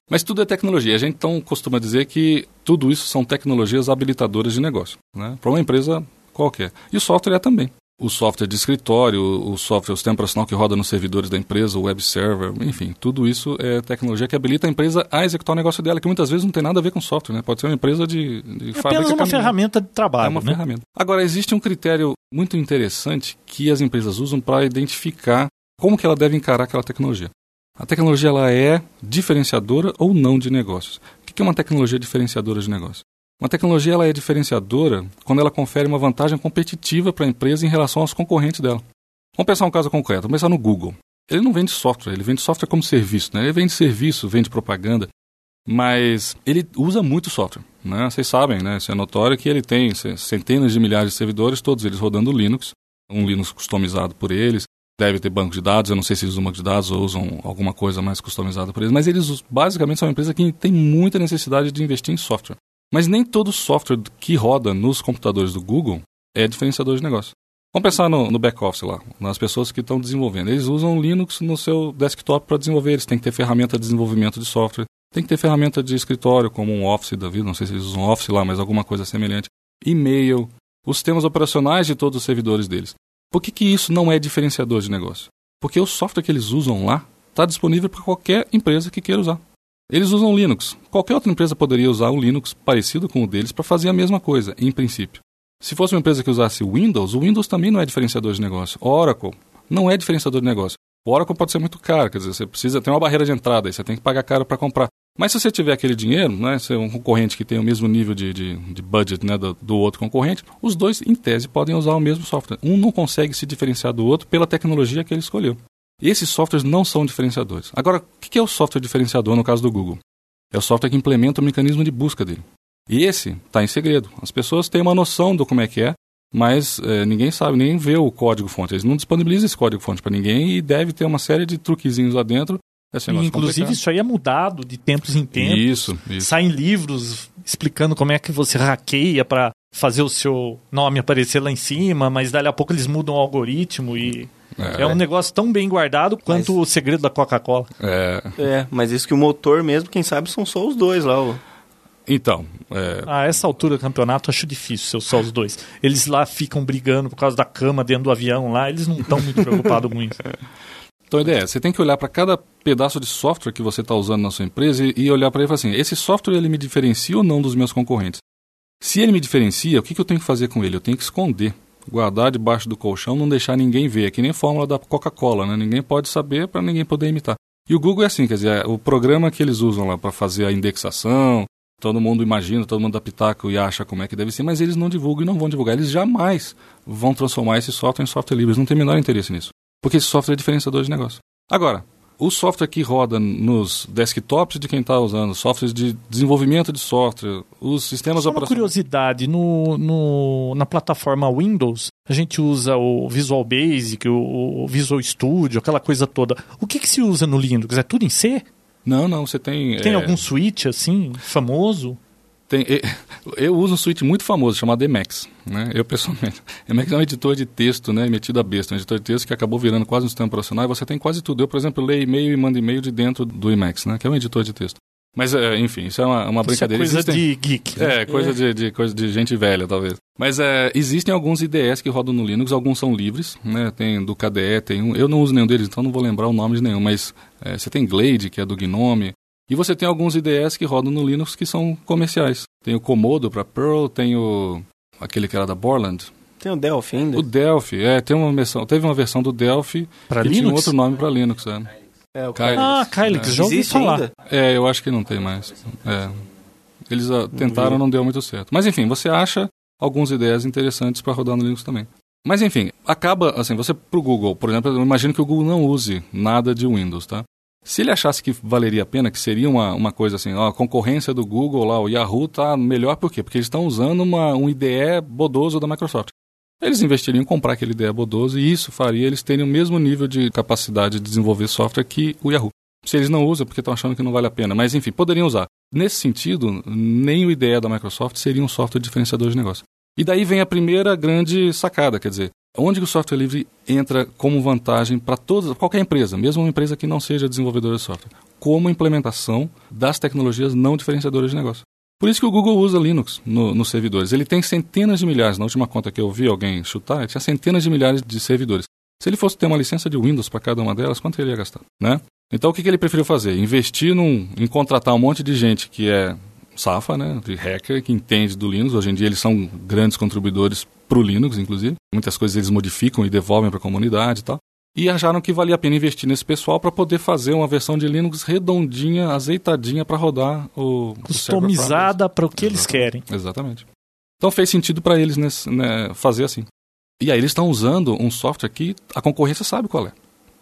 Mas tudo é tecnologia. A gente então costuma dizer que tudo isso são tecnologias habilitadoras de negócio, né? Para uma empresa qualquer. E o software é também o software de escritório, o software, o sistema operacional que roda nos servidores da empresa, o web server, enfim, tudo isso é tecnologia que habilita a empresa a executar o negócio dela, que muitas vezes não tem nada a ver com software, né? Pode ser uma empresa de, de é fábrica. uma ferramenta de trabalho. É uma né? ferramenta. Agora, existe um critério muito interessante que as empresas usam para identificar como que ela deve encarar aquela tecnologia. A tecnologia ela é diferenciadora ou não de negócios. O que é uma tecnologia diferenciadora de negócio? Uma tecnologia ela é diferenciadora quando ela confere uma vantagem competitiva para a empresa em relação aos concorrentes dela. Vamos pensar um caso concreto, vamos pensar no Google. Ele não vende software, ele vende software como serviço. Né? Ele vende serviço, vende propaganda, mas ele usa muito software. Né? Vocês sabem, né? isso é notório, que ele tem centenas de milhares de servidores, todos eles rodando Linux, um Linux customizado por eles, deve ter banco de dados, eu não sei se eles usam banco de dados ou usam alguma coisa mais customizada por eles, mas eles basicamente são uma empresa que tem muita necessidade de investir em software. Mas nem todo software que roda nos computadores do Google é diferenciador de negócio. Vamos pensar no, no back-office lá, nas pessoas que estão desenvolvendo. Eles usam Linux no seu desktop para desenvolver, eles têm que ter ferramenta de desenvolvimento de software, tem que ter ferramenta de escritório, como um Office da vida, não sei se eles usam Office lá, mas alguma coisa semelhante. E-mail, os sistemas operacionais de todos os servidores deles. Por que, que isso não é diferenciador de negócio? Porque o software que eles usam lá está disponível para qualquer empresa que queira usar. Eles usam Linux. Qualquer outra empresa poderia usar um Linux parecido com o deles para fazer a mesma coisa, em princípio. Se fosse uma empresa que usasse Windows, o Windows também não é diferenciador de negócio. Oracle não é diferenciador de negócio. O Oracle pode ser muito caro, quer dizer, você precisa ter uma barreira de entrada, aí você tem que pagar caro para comprar. Mas se você tiver aquele dinheiro, né, se é um concorrente que tem o mesmo nível de, de, de budget né, do, do, outro concorrente, os dois, em tese, podem usar o mesmo software. Um não consegue se diferenciar do outro pela tecnologia que ele escolheu. Esses softwares não são diferenciadores. Agora, o que é o software diferenciador no caso do Google? É o software que implementa o mecanismo de busca dele. E esse está em segredo. As pessoas têm uma noção do como é que é, mas é, ninguém sabe, nem vê o código-fonte. Eles não disponibilizam esse código-fonte para ninguém e deve ter uma série de truquezinhos lá dentro. E, inclusive, complicado. isso aí é mudado de tempos em tempos. Isso, isso. Saem livros explicando como é que você hackeia para fazer o seu nome aparecer lá em cima, mas dali a pouco eles mudam o algoritmo e. É, é um negócio tão bem guardado quanto mas... o segredo da Coca-Cola. É. é, mas isso que o motor mesmo, quem sabe, são só os dois lá. Ó. Então. É... A essa altura do campeonato, acho difícil ser só os dois. Eles lá ficam brigando por causa da cama dentro do avião lá, eles não estão muito preocupados com isso. Então a ideia é, você tem que olhar para cada pedaço de software que você está usando na sua empresa e, e olhar para ele e falar assim, esse software ele me diferencia ou não dos meus concorrentes? Se ele me diferencia, o que, que eu tenho que fazer com ele? Eu tenho que esconder guardar debaixo do colchão, não deixar ninguém ver. É que nem a fórmula da Coca-Cola, né? Ninguém pode saber para ninguém poder imitar. E o Google é assim, quer dizer, é o programa que eles usam lá para fazer a indexação, todo mundo imagina, todo mundo dá pitaco e acha como é que deve ser, mas eles não divulgam e não vão divulgar. Eles jamais vão transformar esse software em software livre. Eles não têm o menor interesse nisso. Porque esse software é diferenciador de negócio. Agora, o software que roda nos desktops de quem está usando, softwares de desenvolvimento de software, os sistemas Só operacionais. Uma curiosidade, no, no, na plataforma Windows, a gente usa o Visual Basic, o, o Visual Studio, aquela coisa toda. O que, que se usa no Linux? É tudo em C? Não, não, você tem... Tem é, algum switch assim, famoso? Tem, eu uso um suíte muito famoso chamado Emacs, né? Eu pessoalmente. Emacs é um editor de texto, né? Metido a besta, um editor de texto que acabou virando quase um sistema operacional e você tem quase tudo. Eu, por exemplo, leio e-mail e mando e-mail de dentro do Emacs, né? Que é um editor de texto. Mas, é, enfim, isso é uma, uma Isso é brincadeira. coisa Existem- de geek. né? É, coisa, De, de, coisa de gente velha, talvez. Mas é, existem alguns IDEs que rodam no Linux, alguns são livres, né? Tem do KDE, tem um. Eu não uso nenhum deles, então não vou lembrar o nome de nenhum, mas é, você tem Glade, que é do Gnome. E você tem alguns IDEs que rodam no Linux que são comerciais. Tem o Komodo para Perl, tem o. aquele que era da Borland. Tem o Delphi ainda. O Delphi, é, tem uma versão, teve uma versão do Delphi Pra que tinha um Linux? outro nome para Linux, é. É, o Kylix. Ah, Kylix, É. já ouvi Existe falar. ainda? É, eu acho que não tem mais. É. Eles ah, tentaram, não deu muito certo. Mas enfim, você acha algumas ideias interessantes para rodar no Linux também. Mas enfim, acaba assim, você pro Google, por exemplo, eu imagino que o Google não use nada de Windows, tá? Se ele achasse que valeria a pena, que seria uma, uma coisa assim, ó, a concorrência do Google lá, o Yahoo tá melhor por quê? Porque eles estão usando uma, um IDE bodoso da Microsoft. Eles investiriam em comprar aquele IDE bodoso e isso faria eles terem o mesmo nível de capacidade de desenvolver software que o Yahoo. Se eles não usam, é porque estão achando que não vale a pena. Mas enfim, poderiam usar. Nesse sentido, nem o IDE da Microsoft seria um software diferenciador de negócio. E daí vem a primeira grande sacada, quer dizer, onde o software livre entra como vantagem para todas, qualquer empresa, mesmo uma empresa que não seja desenvolvedora de software, como implementação das tecnologias não diferenciadoras de negócio. Por isso que o Google usa Linux no- nos servidores. Ele tem centenas de milhares, na última conta que eu vi alguém chutar, tinha centenas de milhares de servidores. Se ele fosse ter uma licença de Windows para cada uma delas, quanto ele ia gastar? Né? Então o que, que ele preferiu fazer? Investir num, em contratar um monte de gente que é safa, né, de hacker, que entende do Linux. Hoje em dia eles são grandes contribuidores para o Linux, inclusive. Muitas coisas eles modificam e devolvem para a comunidade e tal. E acharam que valia a pena investir nesse pessoal para poder fazer uma versão de Linux redondinha, azeitadinha para rodar o Customizada para o que eles querem. Exatamente. Então fez sentido para eles nesse, né, fazer assim. E aí eles estão usando um software que a concorrência sabe qual é.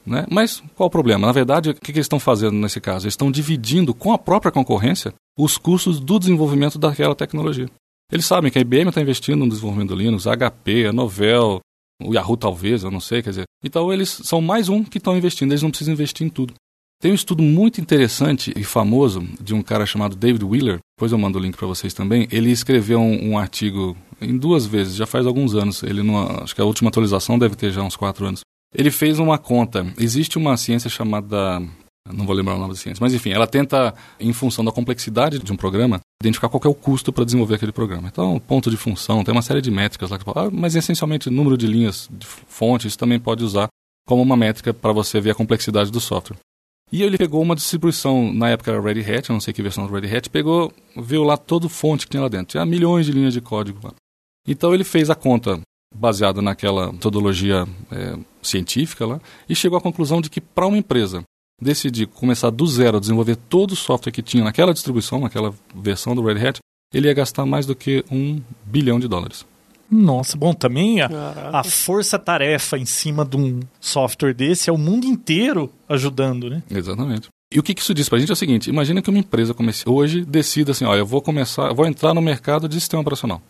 Né? Mas qual o problema? Na verdade, o que, eles estão fazendo nesse caso? Eles estão dividindo com a própria concorrência os custos do desenvolvimento daquela tecnologia. Eles sabem que a IBM está investindo no desenvolvimento do Linux, a HP, a Novell, o Yahoo talvez, eu não sei, quer dizer. Então eles são mais um que estão investindo, eles não precisam investir em tudo. Tem um estudo muito interessante e famoso de um cara chamado David Wheeler, depois eu mando o link para vocês também. Ele escreveu um, um artigo em duas vezes, já faz alguns anos. Ele numa, acho que a última atualização deve ter já uns quatro anos. Ele fez uma conta. Existe uma ciência chamada não vou lembrar o nome da ciência, mas enfim, ela tenta, em função da complexidade de um programa, identificar qual é o custo para desenvolver aquele programa. Então, ponto de função, tem uma série de métricas lá que ah, mas essencialmente número de linhas de fonte, isso também pode usar como uma métrica para você ver a complexidade do software. E ele pegou uma distribuição, na época era Red Hat, eu não sei que versão do Red Hat, pegou, viu lá todo fonte que tinha lá dentro. Tinha milhões de linhas de código lá. Então ele fez a conta baseada naquela metodologia é, científica lá e chegou à conclusão de que para uma empresa decidir começar do zero a desenvolver todo o software que tinha naquela distribuição, naquela versão do Red Hat, ele ia gastar mais do que um bilhão de dólares. Nossa, bom, também a, a força-tarefa em cima de um software desse é o mundo inteiro ajudando, né? Exatamente. E o que que isso diz pra gente é o seguinte: imagina que uma empresa comercial hoje decida assim, olha, eu vou começar, eu vou entrar no mercado de sistema operacional.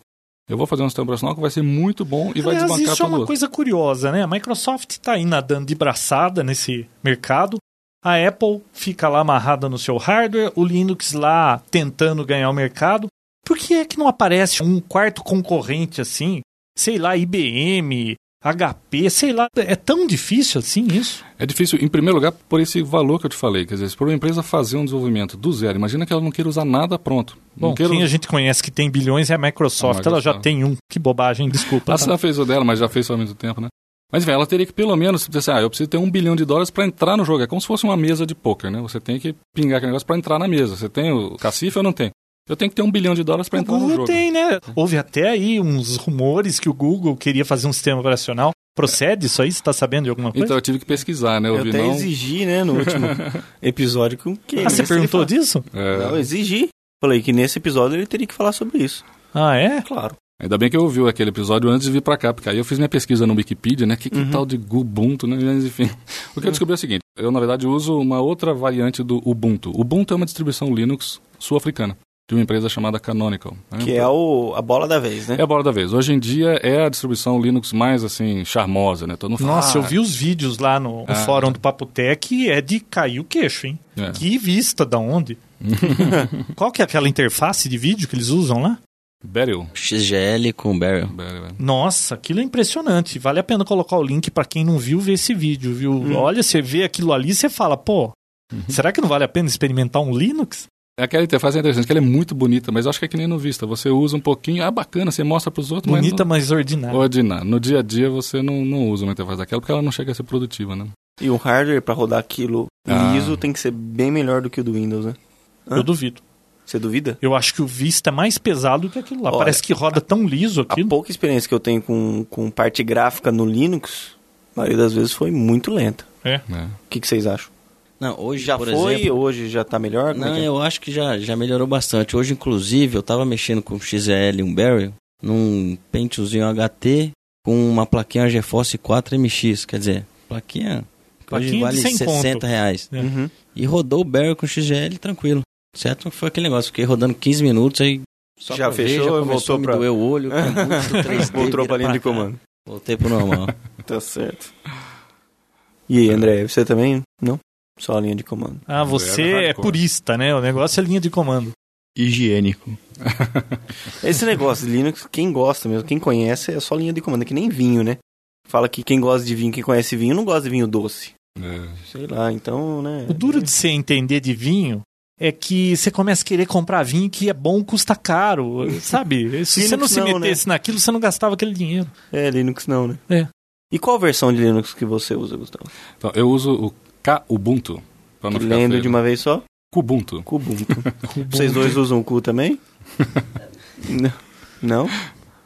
Eu vou fazer um sistema operacional que vai ser muito bom e vai Aliás, desbancar isso é uma outro. coisa curiosa, né? A Microsoft está aí nadando de braçada nesse mercado. A Apple fica lá amarrada no seu hardware, o Linux lá tentando ganhar o mercado. Por que é que não aparece um quarto concorrente assim? Sei lá, IBM, HP, sei lá. É tão difícil assim isso? É difícil, em primeiro lugar, por esse valor que eu te falei. Quer dizer, se for uma empresa fazer um desenvolvimento do zero, imagina que ela não queira usar nada pronto. Bom, não queira... quem a gente conhece que tem bilhões é a Microsoft. A Ela já Microsoft. tem um. Que bobagem, desculpa. Ela já fez o dela, mas já fez há muito tempo, né? Mas, velho, ela teria que pelo menos dizer assim, ah, eu preciso ter um bilhão de dólares para entrar no jogo. É como se fosse uma mesa de pôquer, né? Você tem que pingar aquele negócio para entrar na mesa. Você tem o cacife ou não tem? Eu tenho que ter um bilhão de dólares para entrar no Google jogo. tem, né? Houve até aí uns rumores que o Google queria fazer um sistema operacional. Procede isso aí? Você está sabendo de alguma coisa? Então eu tive que pesquisar, né? Eu, Eu vi até não. exigi, né, no último episódio que que ah, você perguntou disso? É, Não, eu exigi. Falei que nesse episódio ele teria que falar sobre isso. Ah, é? Claro. Ainda bem que eu ouvi aquele episódio antes de vir para cá, porque aí eu fiz minha pesquisa no Wikipedia, né? Que, que tal de Ubuntu, né? Mas, enfim. O que eu descobri é o seguinte: eu, na verdade, uso uma outra variante do Ubuntu. Ubuntu é uma distribuição Linux sul-africana. De uma empresa chamada Canonical. né? Que é o, a bola da vez, né? É a bola da vez. Hoje em dia é a distribuição Linux mais assim charmosa, né? Todo mundo fala, Nossa, eu "Ah, vi os vídeos lá no, Ah. fórum do Papotec e é de cair o queixo, hein? É. Que vista, da onde? Qual que é aquela interface de vídeo que eles usam lá? Beryl. XGL com Barrel. Beryl, é. Nossa, aquilo é impressionante. Vale a pena colocar o link pra quem não viu ver esse vídeo, viu? Hum. Olha, você vê aquilo ali e você fala, pô, será que não vale a pena experimentar um Linux? Aquela interface é interessante, que ela é muito bonita, mas eu acho que é que nem no Vista. Você usa um pouquinho, ah, bacana, você mostra pros outros, Bonita, mas mas ordinária. não, ordinário. No dia a dia você não, não usa uma interface daquela porque ela não chega a ser produtiva, né? E o hardware pra rodar aquilo Ah. liso tem que ser bem melhor do que o do Windows, né? Hã? Eu duvido. Você duvida? Eu acho que o Vista é mais pesado do que aquilo lá. Olha, Parece que roda tão liso A aquilo. pouca experiência que eu tenho com, com parte gráfica no Linux, a maioria das vezes foi muito lenta. É. É. O que, que vocês acham? Não, hoje, Já por foi, exemplo... hoje já tá melhor? Como é Não, é? eu acho que já, já melhorou bastante. Hoje, inclusive, eu tava mexendo com XL um Barrel num Pentiumzinho HT com uma plaquinha GeForce 4MX. Quer dizer, plaquinha que Plaquinha hoje vale 100 60 conto. reais. É. Uhum. E rodou o Barrel com XGL tranquilo. Certo? Foi aquele negócio. Fiquei rodando 15 minutos aí. Só Já pra ver, fechou já começou voltou a me pra- doer o olho. com muito 3D, Voltou pra linha de comando. Voltei pro normal. Tá certo. E aí, André, você também? Não? Só a linha de comando. Ah, você é purista, né? O negócio é linha de comando. Higiênico. Esse negócio de Linux, quem gosta mesmo, quem conhece, é só linha de comando, é que nem vinho, né? Fala que quem gosta de vinho, quem conhece vinho, não gosta de vinho doce. É. Sei lá, então, né? O duro de você entender de vinho é que você começa a querer comprar vinho que é bom, custa caro, sabe? Se você não se não, metesse naquilo, você não gastava aquele dinheiro. É, Linux não, né? É. E qual versão de Linux que você usa, Gustavo? Então, eu uso o Kubuntu. Lendo feio, de uma vez só? Kubuntu. Kubuntu. Vocês dois usam o cu também? Não?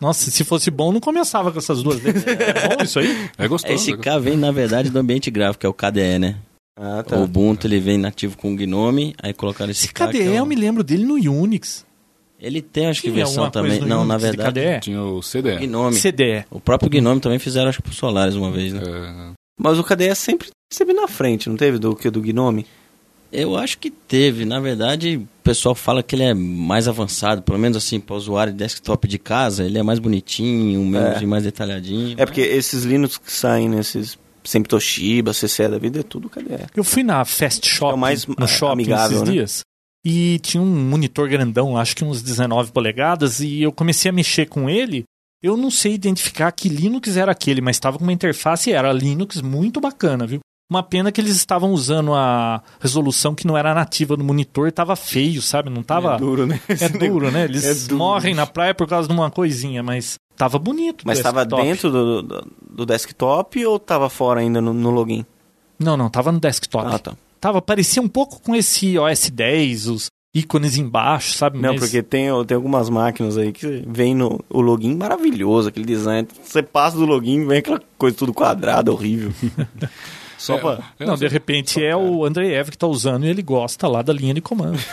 Nossa, se fosse bom, não começava com essas duas letras. É bom isso aí? É gostoso. Esse é gostoso. K vem, na verdade, do ambiente gráfico, que é o KDE, né? Ah, tá. O Ubuntu, ele vem nativo com Gnome, aí colocaram esse Esse K, KDE, é o- eu me lembro dele no Unix. Ele tem, acho que versão também. Não, na Unix de verdade, KDE? Tinha o CDE. Gnome. CDE. O próprio Gnome também fizeram, acho que pro Solaris uma vez, né? É, Mas o KDE sempre esteve na frente, não teve? Do que do Gnome? Eu acho que teve. Na verdade, o pessoal fala que ele é mais avançado, pelo menos assim, para usuário de desktop de casa, ele é mais bonitinho, menos É. mais detalhadinho. É porque esses Linux que saem nesses sempre Toshiba, CC da vida, é tudo KDE. Eu fui na Fast Shop, É o mais, no shopping amigável, esses né? dias, e tinha um monitor grandão, acho que uns 19 polegadas, e eu comecei a mexer com ele. Eu não sei identificar que Linux era aquele, mas estava com uma interface, era Linux muito bacana, viu? Uma pena que eles estavam usando a resolução que não era nativa do monitor, tava feio, sabe? Não tava. É duro, né? É duro, né? Eles É duro. morrem na praia por causa de uma coisinha, mas tava bonito. Mas estava desktop. dentro do, do, do desktop ou estava fora ainda no, no login? Não, não, tava no desktop. Ah, tá. Tava, parecia um pouco com esse OS 10, os ícones embaixo, sabe? Não, Mas- porque tem, tem algumas máquinas aí que vem no o login maravilhoso, aquele design. Você passa do login, vem aquela coisa tudo quadrada, horrível. Só É, pra... eu Não, de repente é o André Eve que tá usando e ele gosta lá da linha de comando.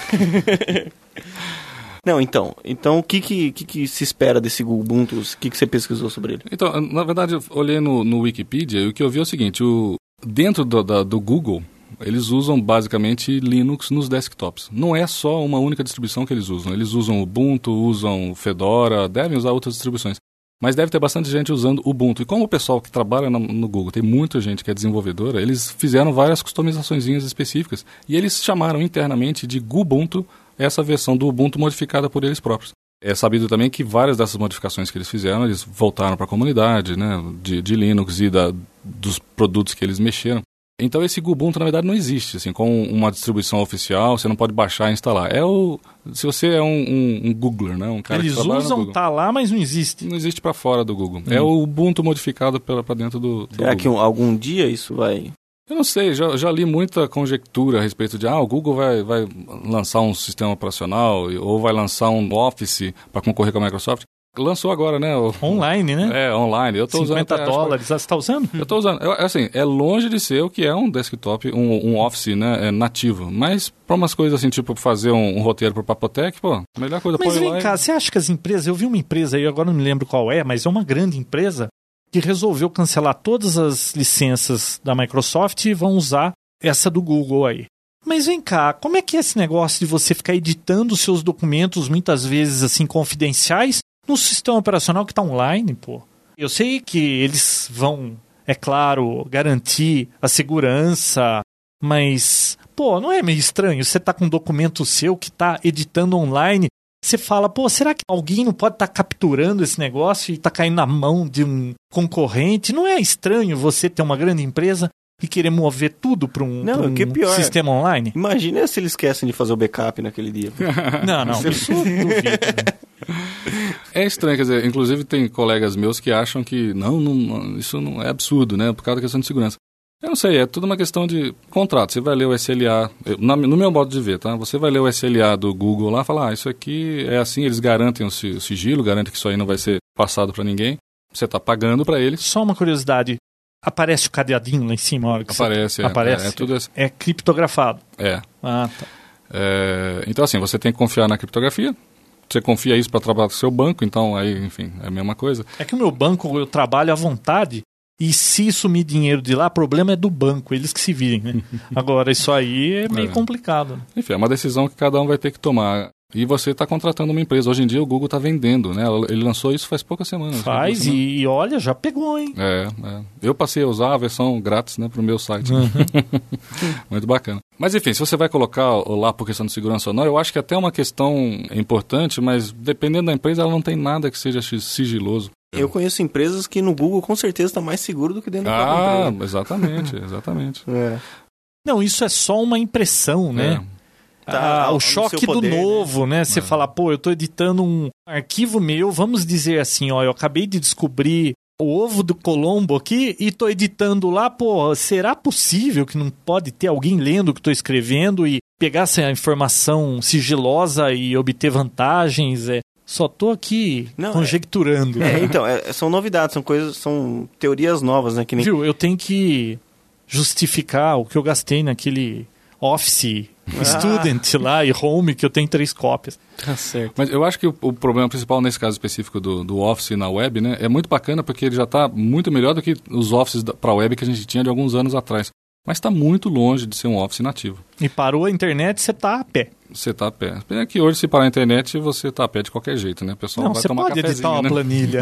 Não, então. Então, o que que, que, que se espera desse Ubuntu? O que, que você pesquisou sobre ele? Então, na verdade, eu olhei no, no Wikipedia e o que eu vi é o seguinte: o, dentro do, da- do Google, eles usam basicamente Linux nos desktops. Não é só uma única distribuição que eles usam. Eles usam Ubuntu, usam Fedora, devem usar outras distribuições. Mas deve ter bastante gente usando Ubuntu. E como o pessoal que trabalha no, Google tem muita gente que é desenvolvedora, eles fizeram várias customizações específicas. E eles chamaram internamente de Gubuntu essa versão do Ubuntu modificada por eles próprios. É sabido também que várias dessas modificações que eles fizeram, eles voltaram para a comunidade né, de, de Linux e da, dos produtos que eles mexeram. Então esse Ubuntu, na verdade, não existe. Assim, com uma distribuição oficial, você não pode baixar e instalar. É o, se você é um, um, um Googler, né, um cara Eles que trabalha no usam, Google. tá lá, mas não existe. Não existe para fora do Google. É o Ubuntu modificado para dentro do, do Será que Google. um- algum dia isso vai... Eu não sei, já, já li muita conjectura a respeito de ah, o Google vai, vai lançar um sistema operacional ou vai lançar um Office para concorrer com a Microsoft. Lançou agora, né? o- Online, né? É, online. Eu tô usando 50 até, acho que- dólares. Ah, Você tá usando? Eu tô usando. Eu, assim, é longe de ser o que é um desktop, um, um Office né, é, nativo. Mas para umas coisas assim, tipo fazer um, um roteiro pro Papotec, pô, melhor coisa Mas vem e- cá, você acha que as empresas, eu vi uma empresa aí, agora não me lembro qual é, mas é uma grande empresa que resolveu cancelar todas as licenças da Microsoft e vão usar essa do Google aí. Mas vem cá, como é que é esse negócio de você ficar editando seus documentos, muitas vezes assim, confidenciais, no sistema operacional que está online, pô? Eu sei que eles vão, é claro, garantir a segurança, mas, pô, não é meio estranho? Você tá com um documento seu que tá editando online, você fala, pô, será que alguém não pode estar tá capturando esse negócio e tá caindo na mão de um concorrente? Não é estranho você ter uma grande empresa e querer mover tudo para um, Não, pra um que pior. sistema online? Imagina se eles esquecem de fazer o backup naquele dia. Não, não, isso eu duvido. né? É estranho, quer dizer, inclusive tem colegas meus que acham que não, não, isso não é absurdo, né? Por causa da questão de segurança. Eu não sei, é tudo uma questão de contrato. Você vai ler o SLA, eu, na- no meu modo de ver, tá? Você vai ler o SLA do Google lá e falar, ah, isso aqui é assim, eles garantem o sigilo, garantem que isso aí não vai ser passado para ninguém. Você está pagando para eles, Só uma curiosidade. Aparece o cadeadinho lá em cima, a hora que você- aparece. É, Aparece? É, é tudo assim. É criptografado. É. Ah, tá. É, então, assim, você tem que confiar na criptografia. Você confia isso para trabalhar com o seu banco, então aí, enfim, é a mesma coisa. É que o meu banco eu trabalho à vontade e se sumir dinheiro de lá, o problema é do banco, eles que se virem, né? Agora, isso aí é meio É. complicado. né? Enfim, é uma decisão que cada um vai ter que tomar. E você está contratando uma empresa. Hoje em dia o Google está vendendo, né? Ele lançou isso faz poucas semanas. Faz Duas semanas. e, e olha, já pegou, hein? É, é. Eu passei a usar a versão grátis né, para o meu site. Uhum. Muito bacana. Mas enfim, se você vai colocar lá por questão de segurança ou não, eu acho que até uma questão importante, mas dependendo da empresa, ela não tem nada que seja sigiloso. Eu conheço empresas que no Google com certeza está mais seguro do que dentro da Ah, própria empresa. exatamente, exatamente. É. Não, isso é só uma impressão, né? É. Tá Ah, no o choque poder, do né? novo, né? Você É. fala, pô, eu tô editando um arquivo meu, vamos dizer assim, ó, eu acabei de descobrir o ovo do Colombo aqui e tô editando lá, pô, será possível que não pode ter alguém lendo o que tô escrevendo e pegar essa informação sigilosa e obter vantagens? É, só tô aqui Não, conjecturando. É, então, é- são novidades, são coisas, são teorias novas, né? Que nem Viu? Eu tenho que justificar o que eu gastei naquele Office Student lá e Home, que eu tenho três cópias. Tá certo. Mas eu acho que o, o problema principal nesse caso específico do, do Office na web, né, é muito bacana porque ele já está muito melhor do que os Offices para web que a gente tinha de alguns anos atrás. Mas está muito longe de ser um Office nativo. E parou a internet, você tá a pé. Você está a pé. É que hoje, se parar a internet, você está a pé de qualquer jeito, né? O pessoal Não, vai você tomar pode editar uma né? planilha.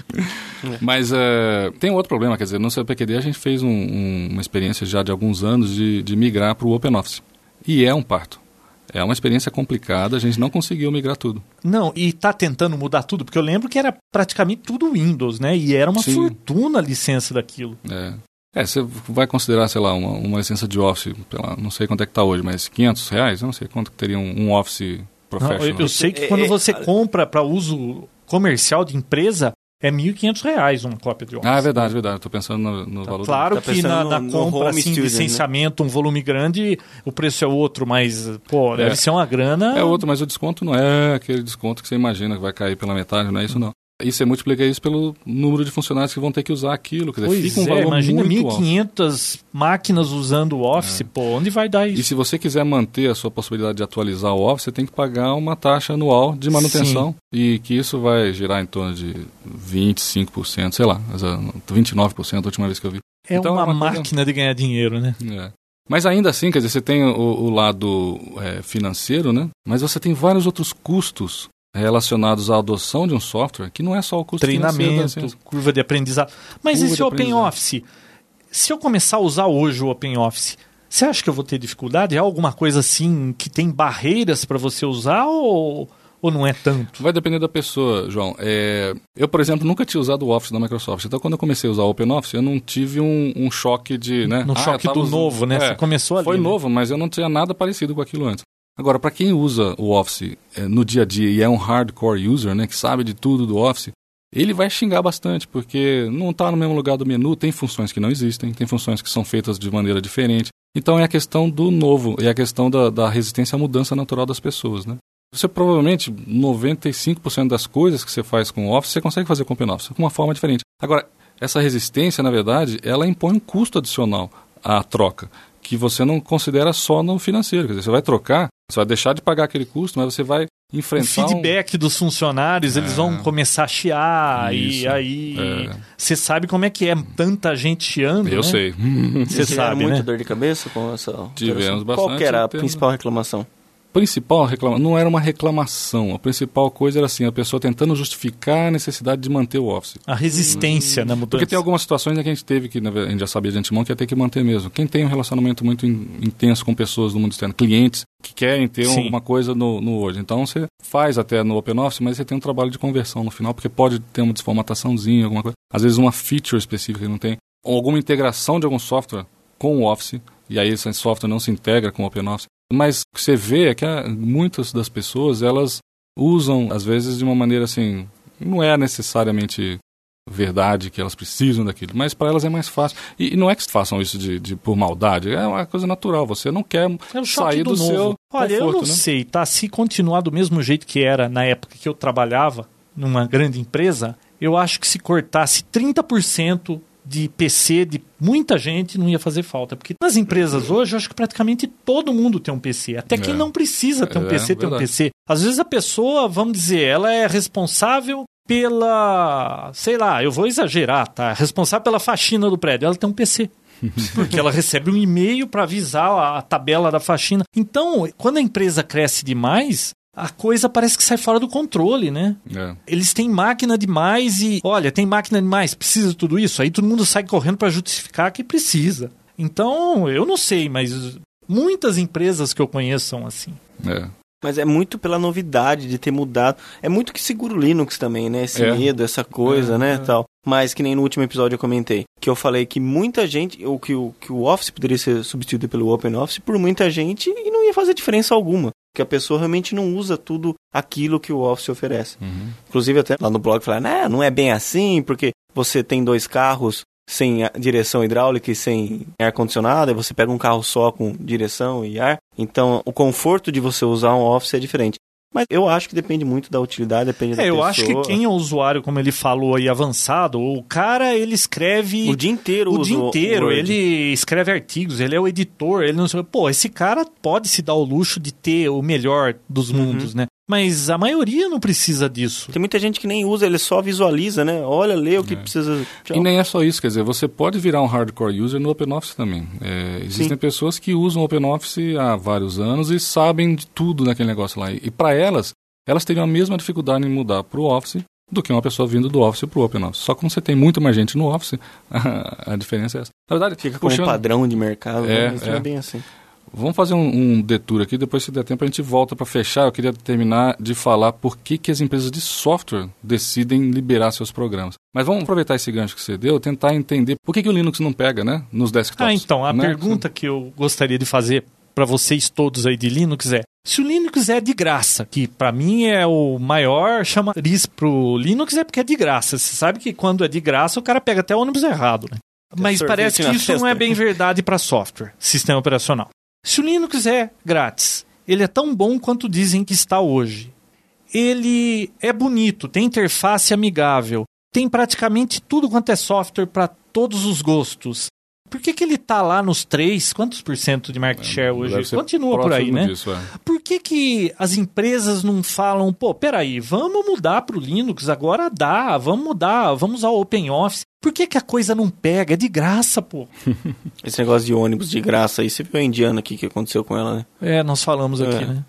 Mas é, tem outro problema, quer dizer, no CPQD a gente fez um- um- uma experiência já de alguns anos de, de migrar para o OpenOffice. E é um parto. É uma experiência complicada, a gente não conseguiu migrar tudo. Não, e tá tentando mudar tudo, porque eu lembro que era praticamente tudo Windows, né? E era uma Sim. fortuna a licença daquilo. É. É, você vai considerar, sei lá, uma, uma licença de Office, lá, não sei quanto é que está hoje, mas 500 reais? Eu não sei quanto que teria um, um Office Não, Professional. eu, eu sei que É, quando é, você é, compra para uso comercial de empresa, é 1.500 reais uma cópia de Office. Ah, é verdade, verdade. Estou pensando no, no valor. Claro Tá que na, no- na no compra, home assim, student, licenciamento, um volume grande, o preço é outro, mas, pô, deve É. ser uma grana. É outro, mas o desconto não é aquele desconto que você imagina que vai cair pela metade, não é isso não. E você multiplica isso pelo número de funcionários que vão ter que usar aquilo, quer dizer, Pois fica um é, valor imagina muito alto. 1.500 máquinas usando o Office, pô, onde vai dar E isso? se você quiser manter a sua possibilidade de atualizar o Office, você tem que pagar uma taxa anual de manutenção. E que isso vai girar em torno de 25%, sei lá, mas, ah, 29% a última vez que eu vi. É então, uma, é uma coisa- máquina de ganhar dinheiro, né? É. Mas ainda assim, quer dizer, você tem o, o lado é, financeiro, né? Mas você tem vários outros custos relacionados à adoção de um software, que não é só o custo Treinamento, curva de aprendizado. Mas Curva esse Open. Office, se eu começar a usar hoje o Open Office, você acha que eu vou ter dificuldade? É alguma coisa assim que tem barreiras para você usar ou, ou não é tanto? Vai depender da pessoa, João. É, eu, por exemplo, nunca tinha usado o Office da Microsoft. Então, quando eu comecei a usar o OpenOffice, eu não tive um, um choque de... Né? No Ah, choque do usando- novo, né? É, Você começou ali. Foi né? novo, mas eu não tinha nada parecido com aquilo antes. Agora, para quem usa o Office eh, no dia a dia e é um hardcore user, né, que sabe de tudo do Office, ele vai xingar bastante, porque não está no mesmo lugar do menu, tem funções que não existem, tem funções que são feitas de maneira diferente. Então é a questão do novo, é a questão da, da resistência à mudança natural das pessoas, né? Você provavelmente, 95% das coisas que você faz com o Office, você consegue fazer com o OpenOffice, com uma forma diferente. Agora, essa resistência, na verdade, ela impõe um custo adicional à troca, que você não considera só no financeiro. Quer dizer, você vai trocar, você vai deixar de pagar aquele custo, mas você vai o enfrentar um- feedback dos funcionários, eles vão começar a chiar e Isso. aí É. você sabe como é que é tanta gente chiando, Eu né? sei. Você sabe, muita né? dor de cabeça com essa Tivemos bastante, Qual que era a principal reclamação? Principal reclama não era uma reclamação. A principal coisa era assim, a pessoa tentando justificar a necessidade de manter o Office. A resistência na mudança. Porque tem algumas situações que a gente teve que, a gente já sabia de antemão que ia ter que manter mesmo. Quem tem um relacionamento muito in- intenso com pessoas no mundo externo, clientes que querem ter Sim. alguma coisa no, no hoje. Então você faz até no OpenOffice, mas você tem um trabalho de conversão no final, porque pode ter uma desformataçãozinha, alguma coisa. Às vezes uma feature específica que não tem, ou alguma integração de algum software com o Office, e aí esse software não se integra com o OpenOffice. Mas o que você vê é que ah, muitas das pessoas, elas usam, às vezes, de uma maneira assim, não é necessariamente verdade que elas precisam daquilo, mas para elas é mais fácil. E, e não é que façam isso de, de por maldade, é uma coisa natural. Você não quer É sair do, novo. seu Olha, eu conforto, não né? sei, tá? Se continuar do mesmo jeito que era na época que eu trabalhava numa grande empresa, eu acho que se cortasse 30% de PC de muita gente não ia fazer falta. Porque nas empresas hoje, eu acho que praticamente todo mundo tem um PC. Até quem É. não precisa ter um É, PC tem um. PC. Às vezes a pessoa, vamos dizer, ela é responsável pela, sei lá, eu vou exagerar, tá? Responsável pela faxina do prédio, ela tem um PC. Porque ela recebe um e-mail para avisar a, a tabela da faxina. Então, quando a empresa cresce demais, a coisa parece que sai fora do controle, né? É. Eles têm máquina demais e, olha, tem máquina demais, precisa de tudo isso. Aí todo mundo sai correndo para justificar que precisa. Então, eu não sei, mas muitas empresas que eu conheço são assim. É. Mas é muito pela novidade de ter mudado. É muito que segura o Linux também, né? Esse É. medo, essa coisa, É, né? é. Tal. Mas que nem no último episódio eu comentei. Que eu falei que muita gente, ou que o, que o Office poderia ser substituído pelo OpenOffice por muita gente e não ia fazer diferença alguma. Porque a pessoa realmente não usa tudo aquilo que o Office oferece. Uhum. Inclusive até lá no blog falaram, né, não é bem assim, porque você tem dois carros sem direção hidráulica e sem ar-condicionado, aí você pega um carro só com direção e ar. Então, o conforto de você usar um Office é diferente. Mas eu acho que depende muito da utilidade, depende da É, eu pessoa. acho que quem é usuário, como ele falou aí, avançado, o cara, ele escreve... O dia inteiro o dia inteiro, Word. ele escreve artigos, ele é o editor, ele não sei. Pô, esse cara pode se dar o luxo de ter o melhor dos Uhum. mundos, né? Mas a maioria não precisa disso. Tem muita gente que nem usa, ele só visualiza, né? Olha, lê o que É. precisa. Tchau. E nem é só isso, quer dizer, você pode virar um hardcore user no OpenOffice também. É, existem Sim. pessoas que usam o OpenOffice há vários anos e sabem de tudo naquele negócio lá. E para elas, elas teriam a mesma dificuldade em mudar para o Office do que uma pessoa vindo do Office para o OpenOffice. Só que como você tem muito mais gente no Office, a, a diferença é essa. Na verdade, Fica como puxando- padrão de mercado, É, né? É. é bem assim. Vamos fazer um, um detour aqui, depois se der tempo a gente volta para fechar. Eu queria terminar de falar por que, que as empresas de software decidem liberar seus programas. Mas vamos aproveitar esse gancho que você deu, tentar entender por que, que o Linux não pega, né, nos desktops. Ah, então, a né? pergunta que eu gostaria de fazer para vocês todos aí de Linux é: se o Linux é de graça, que para mim é o maior chamariz pro Linux é porque é de graça. Você sabe que quando é de graça o cara pega até o ônibus errado, né? Mas parece que isso não é bem verdade para software, sistema operacional. Se o Linux é grátis, ele é tão bom quanto dizem que está hoje. Ele é bonito, tem interface amigável, tem praticamente tudo quanto é software para todos os gostos. Por que, que ele tá lá nos 3? Quantos por cento de market share Deve hoje? Continua por aí, né? disso, é. Por que, que as empresas não falam, pô, peraí, vamos mudar para o Linux, agora dá, vamos mudar, vamos usar o OpenOffice. Por que, que a coisa não pega? É de graça, pô. Esse negócio de ônibus de graça aí, você viu a indiana aqui que aconteceu com ela, né? É, nós falamos aqui, É. né?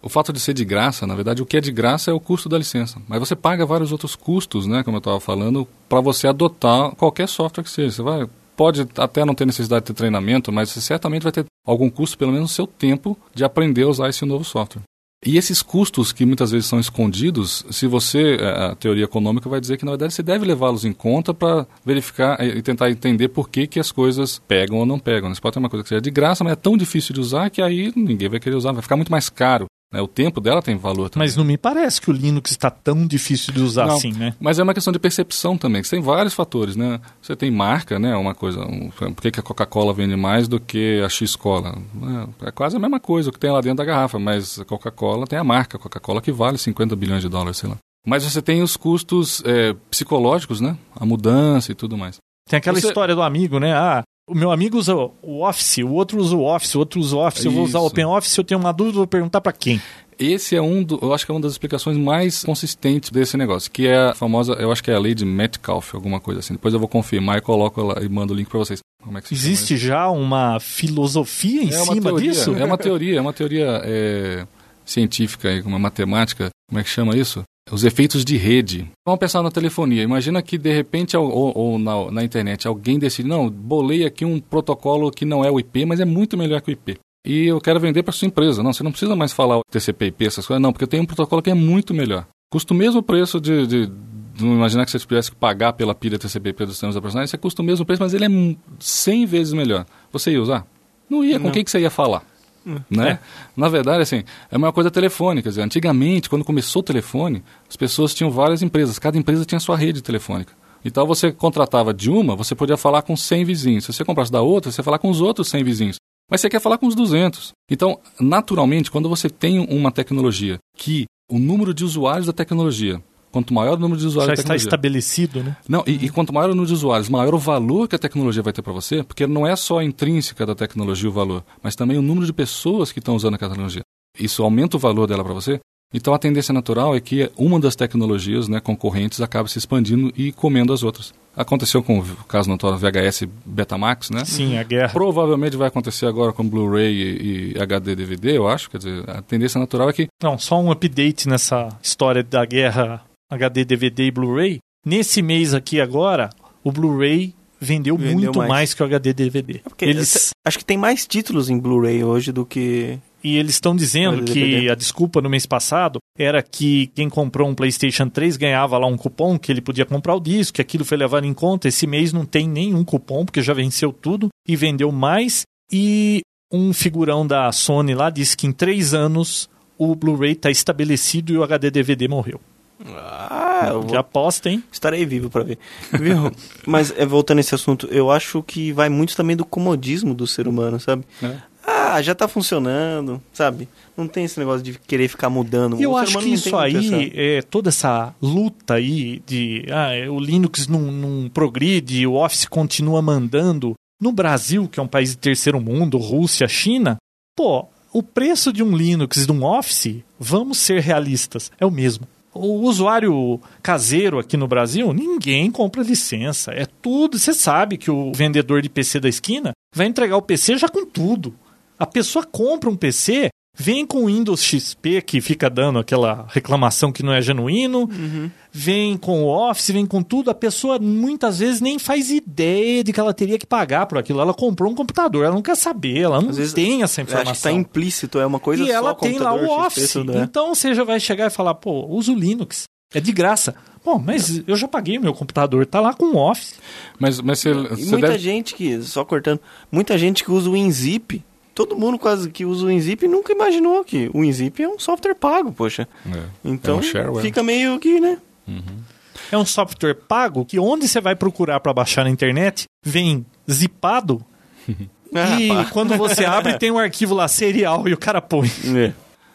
O fato de ser de graça, na verdade, o que é de graça é o custo da licença. Mas você paga vários outros custos, né, como eu estava falando, para você adotar qualquer software que seja. Você vai, pode até não ter necessidade de ter treinamento, mas você certamente vai ter algum custo, pelo menos no seu tempo, de aprender a usar esse novo software. E esses custos que muitas vezes são escondidos, se você, eh, a teoria econômica vai dizer que na verdade você deve levá-los em conta para verificar e tentar entender por que, que as coisas pegam ou não pegam. Você pode ter uma coisa que seja de graça, mas é tão difícil de usar que aí ninguém vai querer usar, vai ficar muito mais caro. Né? O tempo dela tem valor também. Mas não me parece que o Linux está tão difícil de usar Não. assim, né? Mas é uma questão de percepção também, que tem vários fatores, né? Você tem marca, né? Uma coisa, um, por que, que a Coca-Cola vende mais do que a X-Cola? É, é quase a mesma coisa o que tem lá dentro da garrafa, mas a Coca-Cola tem a marca Coca-Cola que vale 50 bilhões de dólares, sei lá. Mas você tem os custos é, psicológicos, né? A mudança e tudo mais. Tem aquela Você- história do amigo, né? Ah, o meu amigo usa o Office, o outro usa o Office, o outro usa o Office, eu vou usar o Isso. OpenOffice, eu tenho uma dúvida, vou perguntar para quem? esse é um do, eu acho que é uma das explicações mais consistentes desse negócio, que é a famosa, eu acho que é a lei de Metcalfe, alguma coisa assim. Depois eu vou confirmar e coloco lá e mando o link para vocês. Como é que se chama Existe já uma filosofia em é cima teoria, disso? É uma teoria, é uma teoria é, científica, uma matemática, como é que chama isso? Os efeitos de rede. Vamos pensar na telefonia. Imagina que de repente, ou, ou na, na, internet, alguém decide, não, bolei aqui um protocolo que não é o IP, mas é muito melhor que o IP. E eu quero vender para sua empresa. Não, você não precisa mais falar o TCP/IP, essas coisas, não, porque eu tenho um protocolo que é muito melhor. Custa o mesmo preço de, de imaginar que você tivesse que pagar pela pilha TCP/IP dos sistemas operacionais, você custa o mesmo preço, mas ele é 100 vezes melhor. Você ia usar? Não ia. Com quem que você ia falar? Né? É. Na verdade, assim, é uma coisa telefônica. Dizer, antigamente, quando começou o telefone, as pessoas tinham várias empresas. Cada empresa tinha sua rede telefônica. Então, você contratava de uma, você podia falar com 100 vizinhos. Se você comprasse da outra, você ia falar com os outros 100 vizinhos. Mas você quer falar com os 200. Então, naturalmente, quando você tem uma tecnologia que o número de usuários da tecnologia Quanto maior o número de usuários Já está estabelecido, né? Não, e, e, quanto maior o número de usuários, maior o valor que a tecnologia vai ter para você, porque não é só intrínseca da tecnologia o valor, mas também o número de pessoas que estão usando a tecnologia. Isso aumenta o valor dela para você. Então a tendência natural é que uma das tecnologias né, concorrentes acabe se expandindo e comendo as outras. Aconteceu com o caso notório VHS Betamax, né? Sim, a guerra. Provavelmente vai acontecer agora com Blu-ray e, e, HD DVD, eu acho. Quer dizer, a tendência natural é que. Não, só um update nessa história da guerra HD, DVD e Blu-ray. Nesse mês aqui agora, o Blu-ray vendeu, vendeu, muito mais. mais. que o HD DVD. É eles... Acho que tem mais títulos em Blu-ray hoje do que. E eles estão dizendo que a desculpa no mês passado era que quem comprou um PlayStation 3 ganhava lá um cupom que ele podia comprar o disco, que aquilo foi levado em conta. Esse mês não tem nenhum cupom, porque já venceu tudo e vendeu mais. E um figurão da Sony lá disse que em três anos o Blu-ray está estabelecido e o HD DVD morreu. Ah, eu vou... aposta, hein? Estarei vivo para ver. Viu? Mas é, voltando a esse assunto, eu acho que vai muito também do comodismo do ser humano, sabe? É. Ah, já tá funcionando, sabe? Não tem esse negócio de querer ficar mudando. Eu acho que isso aí, é, toda essa luta aí de ah, é, o Linux não, não progride, o Office continua mandando. No Brasil, que é um país de terceiro mundo, Rússia, China, pô, o preço de um Linux de um Office, vamos ser realistas, é o mesmo o usuário caseiro aqui no Brasil, ninguém compra licença. É tudo. Você sabe que o vendedor de PC da esquina vai entregar o PC já com tudo. A pessoa compra um PC Vem com o Windows XP, que fica dando aquela reclamação que não é genuíno. Uhum. Vem com o Office, vem com tudo. A pessoa muitas vezes nem faz ideia de que ela teria que pagar por aquilo. Ela comprou um computador, ela não quer saber, ela não vezes, tem essa informação. Acho que está implícito, é uma coisa e só. E ela tem lá o Office. XP, né? Então você já vai chegar e falar, pô, usa o Linux. É de graça. Bom, mas eu já paguei meu computador, tá lá com o Office. Mas, mas você, você muita deve... gente que, só cortando, muita gente que usa o WinZip todo mundo quase que usa o WinZip nunca imaginou que o WinZip é um software pago, poxa. É, então é um fica meio que, né? Uhum. É um software pago que onde você vai procurar para baixar na internet vem zipado ah, e pá. quando você abre tem um arquivo lá serial e o cara põe.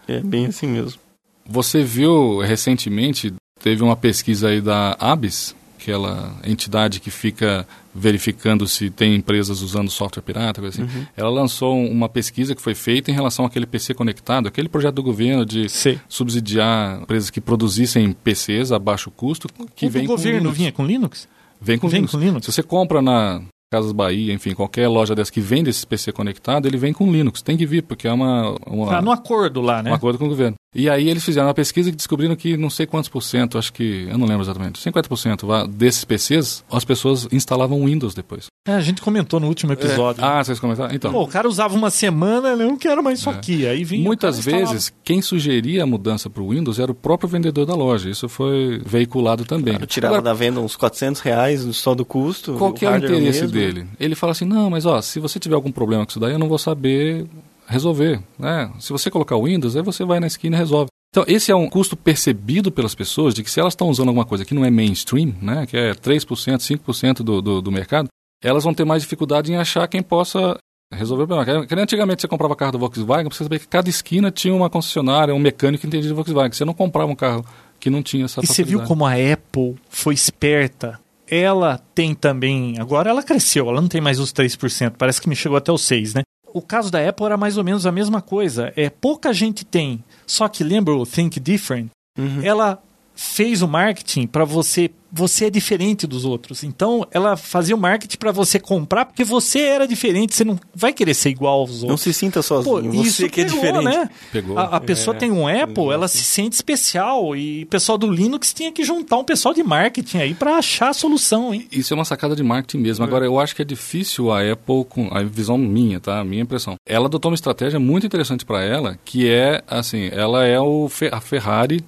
É, é bem assim mesmo. Você viu recentemente, teve uma pesquisa aí da Abis, aquela entidade que fica verificando se tem empresas usando software pirata, coisa assim. Uhum. Ela lançou uma pesquisa que foi feita em relação àquele PC conectado, aquele projeto do governo de Sim. subsidiar empresas que produzissem PCs a baixo custo. Que o vem governo vinha com Linux? Vem com, vem Linux. com Linux. Se você compra na Casas Bahia, enfim, qualquer loja dessa que vende esse PC conectado, ele vem com Linux. Tem que vir, porque é uma... uma ah, no acordo lá, né? Um acordo com o governo. E aí eles fizeram uma pesquisa que descobriram que não sei quantos por cento, acho que, eu não lembro exatamente, 50% desses PCs, as pessoas instalavam Windows depois. É, a gente comentou no último episódio. É. Ah, vocês comentaram? Então. Pô, o cara usava uma semana, eu não quero mais isso é. aqui. Aí vinha Muitas vezes, quem sugeria a mudança para o Windows era o próprio vendedor da loja. Isso foi veiculado também. Eu tirava Agora, da venda uns 400 reais só do custo. Qual que é o interesse mesmo? dele? Ele fala assim, não, mas ó, se você tiver algum problema com isso daí, eu não vou saber resolver. Né? Se você colocar o Windows, aí você vai na esquina e resolve. Então, esse é um custo percebido pelas pessoas de que se elas estão usando alguma coisa que não é mainstream, né, que é 3%, 5% do, do, do mercado, elas vão ter mais dificuldade em achar quem possa resolver o problema. Que antigamente você comprava carro da Volkswagen, você sabia que cada esquina tinha uma concessionária, um mecânico que entendia de Volkswagen. Você não comprava um carro que não tinha essa E você viu como a Apple foi esperta? Ela tem também, agora ela cresceu, ela não tem mais os 3%, parece que me chegou até os 6, né? O caso da Apple era mais ou menos a mesma coisa. É pouca gente tem. Só que lembra o Think Different? Uhum. Ela fez o marketing para você, você é diferente dos outros. Então, ela fazia o marketing para você comprar porque você era diferente, você não vai querer ser igual aos outros. Não se sinta Pô, sozinho, você isso que é pegou, diferente. né? Pegou. A, a pessoa tem um Apple, ela se sente especial e o pessoal do Linux tinha que juntar um pessoal de marketing aí para achar a solução, hein? Isso é uma sacada de marketing mesmo. Agora, eu acho que é difícil a Apple, com a visão minha, tá? A minha impressão. Ela adotou uma estratégia muito interessante para ela, que é, assim, ela é o a Ferrari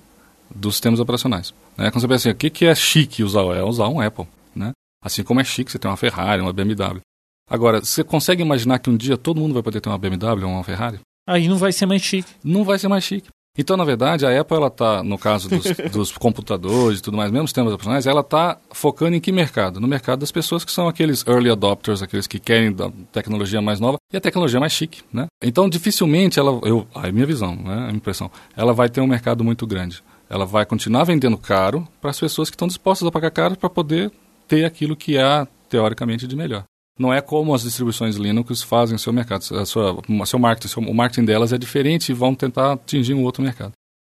dos sistemas operacionais. Né? Quando você pensa assim, o que, que é chique usar? É usar um Apple, né? Assim como é chique você ter uma Ferrari, uma BMW. Agora, você consegue imaginar que um dia todo mundo vai poder ter uma BMW ou uma Ferrari? Aí não vai ser mais chique. não vai ser mais chique. Então, na verdade, a Apple, ela tá, no caso dos, dos computadores e tudo mais, mesmo sistemas operacionais, ela está focando em que mercado? No mercado das pessoas que são aqueles early adopters, aqueles que querem da tecnologia mais nova e a tecnologia mais chique, né? Então, dificilmente ela, eu, a minha visão, né, a impressão, ela vai ter um mercado muito grande. Ela vai continuar vendendo caro para as pessoas que estão dispostas a pagar caro para poder ter aquilo que há, teoricamente, de melhor. Não é como as distribuições Linux fazem o seu mercado, a sua, seu marketing, seu- o marketing delas é diferente e vão tentar atingir um outro mercado.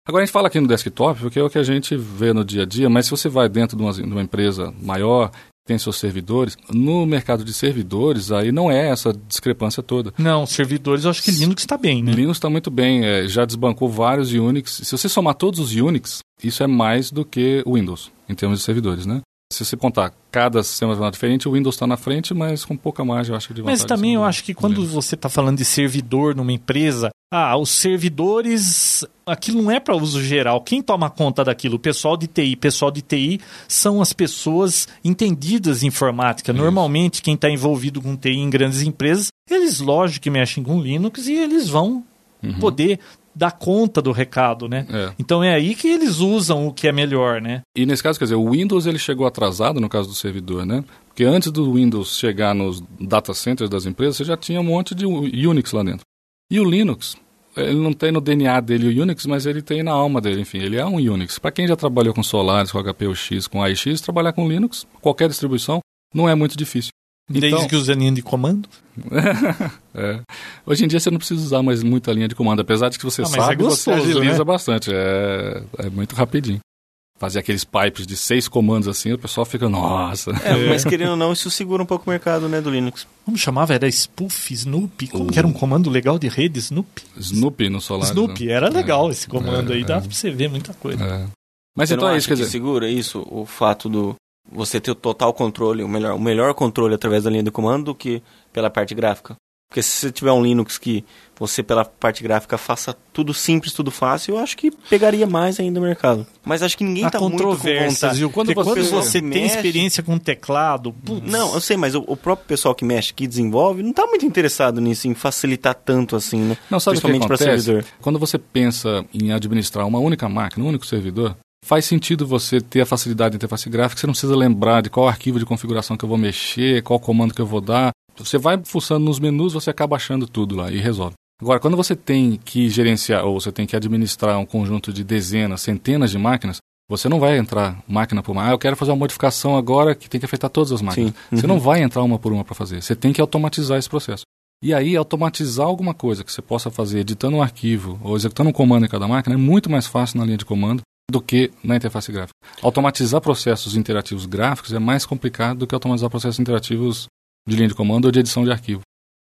Agora a gente fala aqui no desktop porque é o que a gente vê no dia a dia, mas se você vai dentro de uma, de uma empresa maior, tem seus servidores, no mercado de servidores aí não é essa discrepância toda. Não, servidores, eu acho que Linux está bem, né? Linux está muito bem, é, já desbancou vários Unix. Se você somar todos os Unix, isso é mais do que Windows, em termos de servidores, né? Se você contar cada sistema operacional diferente, o Windows está na frente, mas com pouca margem, eu acho, de Mas também eu acho que quando você está falando de servidor numa empresa, ah, os servidores, aquilo não é para uso geral. Quem toma conta daquilo? O pessoal de TI. Pessoal de TI são as pessoas entendidas em informática. Normalmente, quem está envolvido com TI em grandes empresas, eles, lógico, que mexem com Linux e eles vão poder dar conta do recado, né? É. Então é aí que eles usam o que é melhor, né? E nesse caso, quer dizer, o Windows ele chegou atrasado no caso do servidor, né? Porque antes do Windows chegar nos data centers das empresas, você já tinha um monte de Unix lá dentro. E o Linux, ele não tem no DNA dele o Unix, mas ele tem na alma dele, enfim, ele é um Unix. Para quem já trabalhou com Solaris, com HP UX, com AIX, trabalhar com Linux, qualquer distribuição, não é muito difícil. Desde Então- que usa linha de comando. É. Hoje em dia você não precisa usar mais muita linha de comando, apesar de que você Ah, mas sabe, é você gostoso, agiliza né? bastante. É, é muito rapidinho. Fazer aqueles pipes de seis comandos assim, o pessoal fica, nossa. É, mas querendo ou não, isso segura um pouco o mercado, né, do Linux. Como chamava? Era Spoof, Snoopy? Como que era um comando legal de rede, Snoopy? Snoopy no Solaris. Snoopy, né? era legal esse comando É, aí, é. dá pra você ver muita coisa. É. Mas Você então não é isso, quer que dizer. segura isso, o fato do você ter o total controle, o melhor, o melhor controle através da linha de comando do que pela parte gráfica? Porque se você tiver um Linux que você pela parte gráfica faça tudo simples, tudo fácil, eu acho que pegaria mais ainda o mercado. Mas acho que ninguém Há tá muito com vontade. viu? Quando Porque quando você tem mexe- experiência com teclado, putz, Não, eu sei, mas o, o próprio pessoal que mexe, que desenvolve, não tá muito interessado nisso, em facilitar tanto assim, né? Não, sabe Principalmente para servidor. Quando você pensa em administrar uma única máquina, um único servidor, faz sentido você ter a facilidade de interface gráfica, você não precisa lembrar de qual arquivo de configuração que eu vou mexer, qual comando que eu vou dar. Você vai fuçando nos menus, você acaba achando tudo lá e resolve. Agora, quando você tem que gerenciar ou você tem que administrar um conjunto de dezenas, centenas de máquinas, você não vai entrar máquina por máquina. Ah, eu quero fazer uma modificação agora que tem que afetar todas as máquinas. Sim. Você Uhum. não vai entrar uma por uma para fazer. Você tem que automatizar esse processo. E aí, automatizar alguma coisa que você possa fazer editando um arquivo ou executando um comando em cada máquina é muito mais fácil na linha de comando do que na interface gráfica. Automatizar processos interativos gráficos é mais complicado do que automatizar processos interativos de linha de comando ou de edição de arquivo.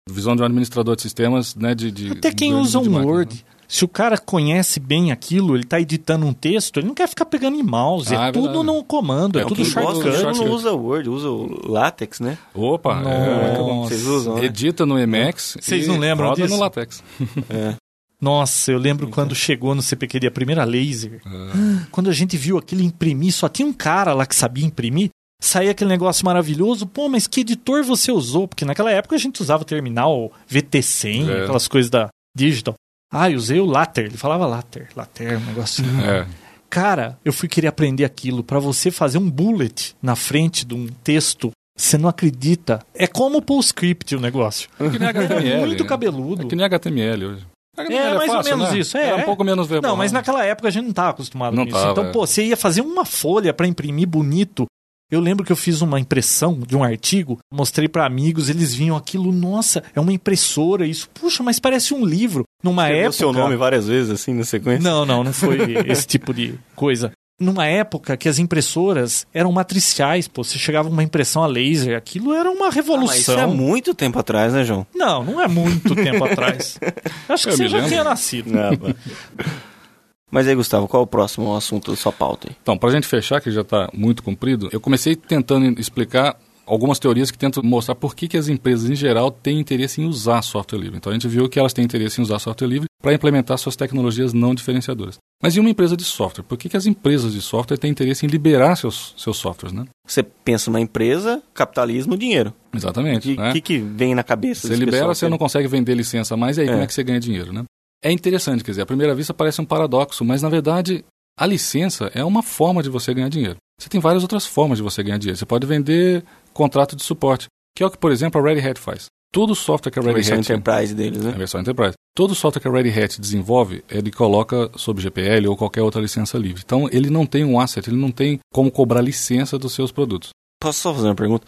Visão de um administrador de sistemas, né, de... de até quem de- usa de um máquina, Word, né? se o cara conhece bem aquilo, ele tá editando um texto, ele não quer ficar pegando em mouse, Ah, é é tudo no comando, é, É, tudo gosta shortcut. mundo shortcut. usa Word, usa o Latex, né? Opa, é, bom. Vocês usam, né? Edita no Emacs Vocês e não lembram roda disso? no LaTeX. É. Nossa, eu lembro quando chegou no CPQD a primeira laser. É. Quando a gente viu aquilo imprimir, só tinha um cara lá que sabia imprimir. Saía aquele negócio maravilhoso. Pô, mas que editor você usou? Porque naquela época a gente usava terminal VT100, É. aquelas coisas da Digital. Ah, eu usei o Later. Ele falava Later. Later, um negocinho. É. Cara, eu fui querer aprender aquilo. Pra você fazer um bullet na frente de um texto, você não acredita. É como o PostScript o negócio. É que nem HTML. Muito né? cabeludo. É que nem HTML hoje. É, mais ou menos né? isso, é. Era um pouco menos verbal. Não, mas naquela época a gente não estava acostumado Não com isso. tava, então, é. pô, você ia fazer uma folha para imprimir bonito. Eu lembro que eu fiz uma impressão de um artigo, mostrei para amigos, eles vinham aquilo, nossa, é uma impressora isso. Puxa, mas parece um livro. Numa Escreveu época. seu nome várias vezes, assim, na sequência? Não, não, não foi esse tipo de coisa. Numa época que as impressoras eram matriciais, pô, você chegava uma impressão a laser, aquilo era uma Ah, revolução. mas isso é muito tempo atrás, né, João? Não, não é muito tempo atrás. Acho que Eu você já lembro. tinha nascido. Mas aí, Gustavo, qual é o próximo assunto da sua pauta aí? Então, para a gente fechar, que já está muito comprido, eu comecei tentando explicar algumas teorias que tentam mostrar por que, que as empresas, em geral, têm interesse em usar software livre. Então, a gente viu que elas têm interesse em usar software livre para implementar suas tecnologias não diferenciadoras. Mas e uma empresa de software? Por que, que as empresas de software têm interesse em liberar seus, seus softwares, né? Você pensa numa empresa, capitalismo, dinheiro. Exatamente. O né? que, que vem na cabeça Você libera, pessoal? você não consegue vender licença mais, e aí É. como é que você ganha dinheiro, né? É interessante, quer dizer, à primeira vista parece um paradoxo, mas na verdade a licença é uma forma de você ganhar dinheiro. Você tem várias outras formas de você ganhar dinheiro. Você pode vender contrato de suporte, que é o que, por exemplo, a Red Hat faz. Todo software que a A Red versão Hat enterprise deles, é a né? versão Enterprise. Todo software que a Red Hat desenvolve, ele coloca sob GPL ou qualquer outra licença livre. Então, ele não tem um asset, ele não tem como cobrar licença dos seus produtos. Posso só fazer uma pergunta?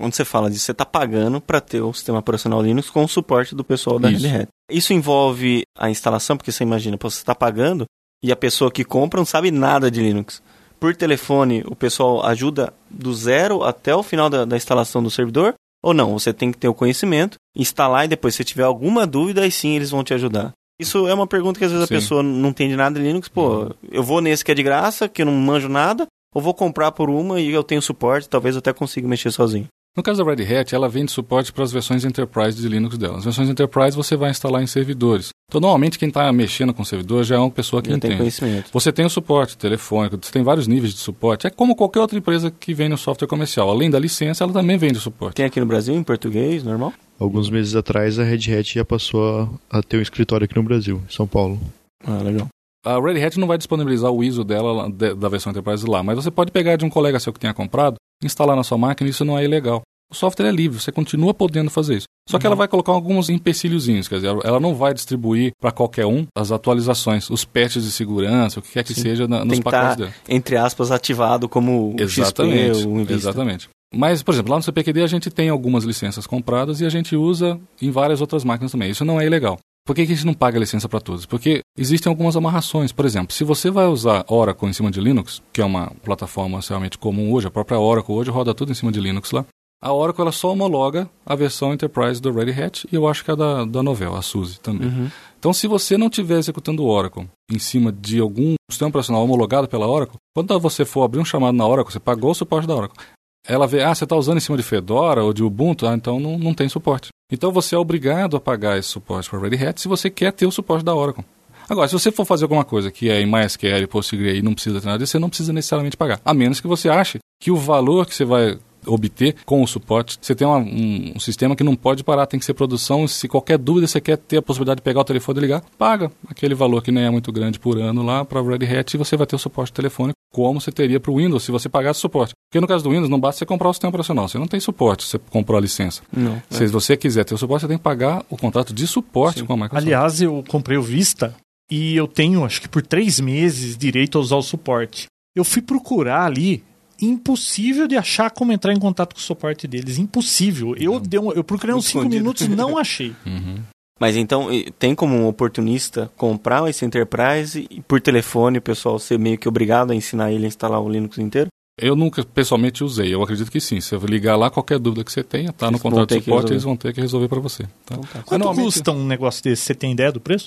Quando você fala disso, você está pagando para ter o sistema operacional Linux com o suporte do pessoal da Isso. Red Hat. Isso envolve a instalação, porque você imagina, pô, você está pagando e a pessoa que compra não sabe nada de Linux. Por telefone, o pessoal ajuda do zero até o final da, da instalação do servidor? Ou não? Você tem que ter o conhecimento, instalar e depois, se tiver alguma dúvida, aí sim eles vão te ajudar. Isso é uma pergunta que às vezes Sim. a pessoa não entende nada de Linux. Pô, eu vou nesse que é de graça, que eu não manjo nada, ou vou comprar por uma e eu tenho suporte, talvez eu até consiga mexer sozinho. No caso da Red Hat, ela vende suporte para as versões Enterprise de Linux dela. As versões Enterprise você vai instalar em servidores. Então, normalmente, quem está mexendo com servidor já é uma pessoa que Já tem entende. conhecimento. Você tem o suporte telefônico, você tem vários níveis de suporte. É como qualquer outra empresa que vende um software comercial. Além da licença, ela também vende suporte. Tem aqui no Brasil, em português, normal? Alguns meses atrás, a Red Hat já passou a, a ter um escritório aqui no Brasil, em São Paulo. Ah, legal. A Red Hat não vai disponibilizar o ISO dela de- da versão Enterprise lá, mas você pode pegar de um colega seu que tenha comprado, instalar na sua máquina, e isso não é ilegal. O software é livre, você continua podendo fazer isso. Só que ela vai colocar alguns empecilhozinhos, quer dizer, ela- não vai distribuir para qualquer um as atualizações, os patches de segurança, o que quer que Sim. seja na, nos pacotes dela. entre aspas, ativado como o Exatamente, XP, o Invista. exatamente. Mas, por exemplo, lá no CPQD a gente tem algumas licenças compradas e a gente usa em várias outras máquinas também. Isso não é ilegal. Por que, que a gente não paga licença para todos? Porque existem algumas amarrações. Por exemplo, se você vai usar Oracle em cima de Linux, que é uma plataforma realmente comum hoje, a própria Oracle hoje roda tudo em cima de Linux lá, a Oracle ela só homologa a versão Enterprise do Red Hat e eu acho que a da, da Novell, a SUSE também. Uhum. Então, se você não estiver executando o Oracle em cima de algum sistema operacional homologado pela Oracle, quando você for abrir um chamado na Oracle, você pagou o suporte da Oracle. Ela vê, ah, você está usando em cima de Fedora ou de Ubuntu, ah, então não, não tem suporte. Então você é obrigado a pagar esse suporte para Red Hat se você quer ter o suporte da Oracle. Agora, se você for fazer alguma coisa que é em MySQL, PostgreSQL e não precisa ter nada disso, você não precisa necessariamente pagar. A menos que você ache que o valor que você vai obter com o suporte, você tem uma- um, um sistema que não pode parar, tem que ser produção. Se qualquer dúvida você quer ter a possibilidade de pegar o telefone e ligar, paga aquele valor que nem é muito grande por ano lá para Red Hat e você vai ter o suporte telefônico como você teria para o Windows se você pagasse suporte. Porque no caso do Windows não basta você comprar o sistema operacional, você não tem suporte, você comprou a licença. Não. Se você quiser ter o suporte, você tem que pagar o contrato de suporte com a Microsoft. Aliás, eu comprei o Vista e eu tenho, acho que por três meses, direito a usar o suporte. Eu fui procurar ali, impossível de achar como entrar em contato com o suporte deles. Impossível. Eu, dei um- eu procurei uns Muito cinco escondido. minutos não achei. Uhum. Mas então, e- tem como um oportunista comprar esse Enterprise e por telefone o pessoal ser meio que obrigado a ensinar ele a instalar o Linux inteiro? Eu nunca pessoalmente usei, eu acredito que sim. Se eu ligar lá, qualquer dúvida que você tenha, tá no Eles vão contrato de que suporte, resolver. eles vão ter que resolver para você. Tá? Então tá. Quanto normalmente- custa um negócio desse? Você tem ideia do preço?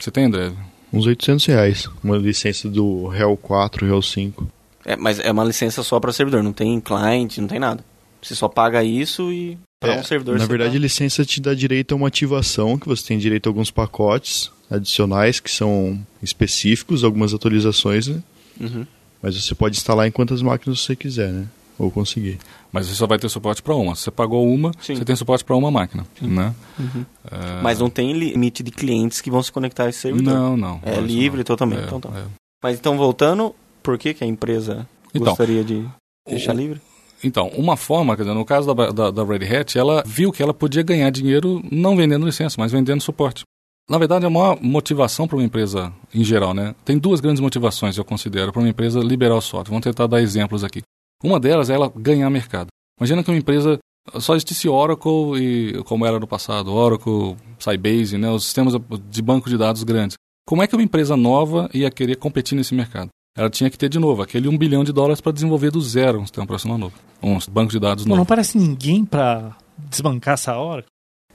Você tem, André? Uns 800 reais. Uma licença do Real 4, Real 5. É, mas é uma licença só para servidor, não tem client, não tem nada. Você só paga isso e para É, um servidor Na verdade, a tá- licença te dá direito a uma ativação, que você tem direito a alguns pacotes adicionais que são específicos, algumas atualizações, né? Uhum. Mas você pode instalar em quantas máquinas você quiser, né? Ou conseguir. Mas você só vai ter suporte para uma. Se você pagou uma, Sim. você tem suporte para uma máquina, né? Uhum. É, Mas não tem limite de clientes que vão se conectar a esse servidor. Não, não. É livre não. totalmente. É, então, tá. é. Mas então, voltando, por que, que a empresa Então, gostaria de deixar o- livre? Então, uma forma, quer dizer, no caso da, da, da Red Hat, ela viu que ela podia ganhar dinheiro não vendendo licença, mas vendendo suporte. Na verdade, a maior motivação para uma empresa em geral, né? Tem duas grandes motivações, eu considero, para uma empresa liberar o software. Vamos tentar dar exemplos aqui. Uma delas é ela ganhar mercado. Imagina que uma empresa só existisse Oracle e como era no passado, Oracle, Sybase, né, os sistemas de banco de dados grandes. Como é que uma empresa nova ia querer competir nesse mercado? Ela tinha que ter de novo aquele um bilhão de dólares para desenvolver do zero um sistema operacional novo, um banco de dados Pô, novo. não parece ninguém para desbancar essa hora.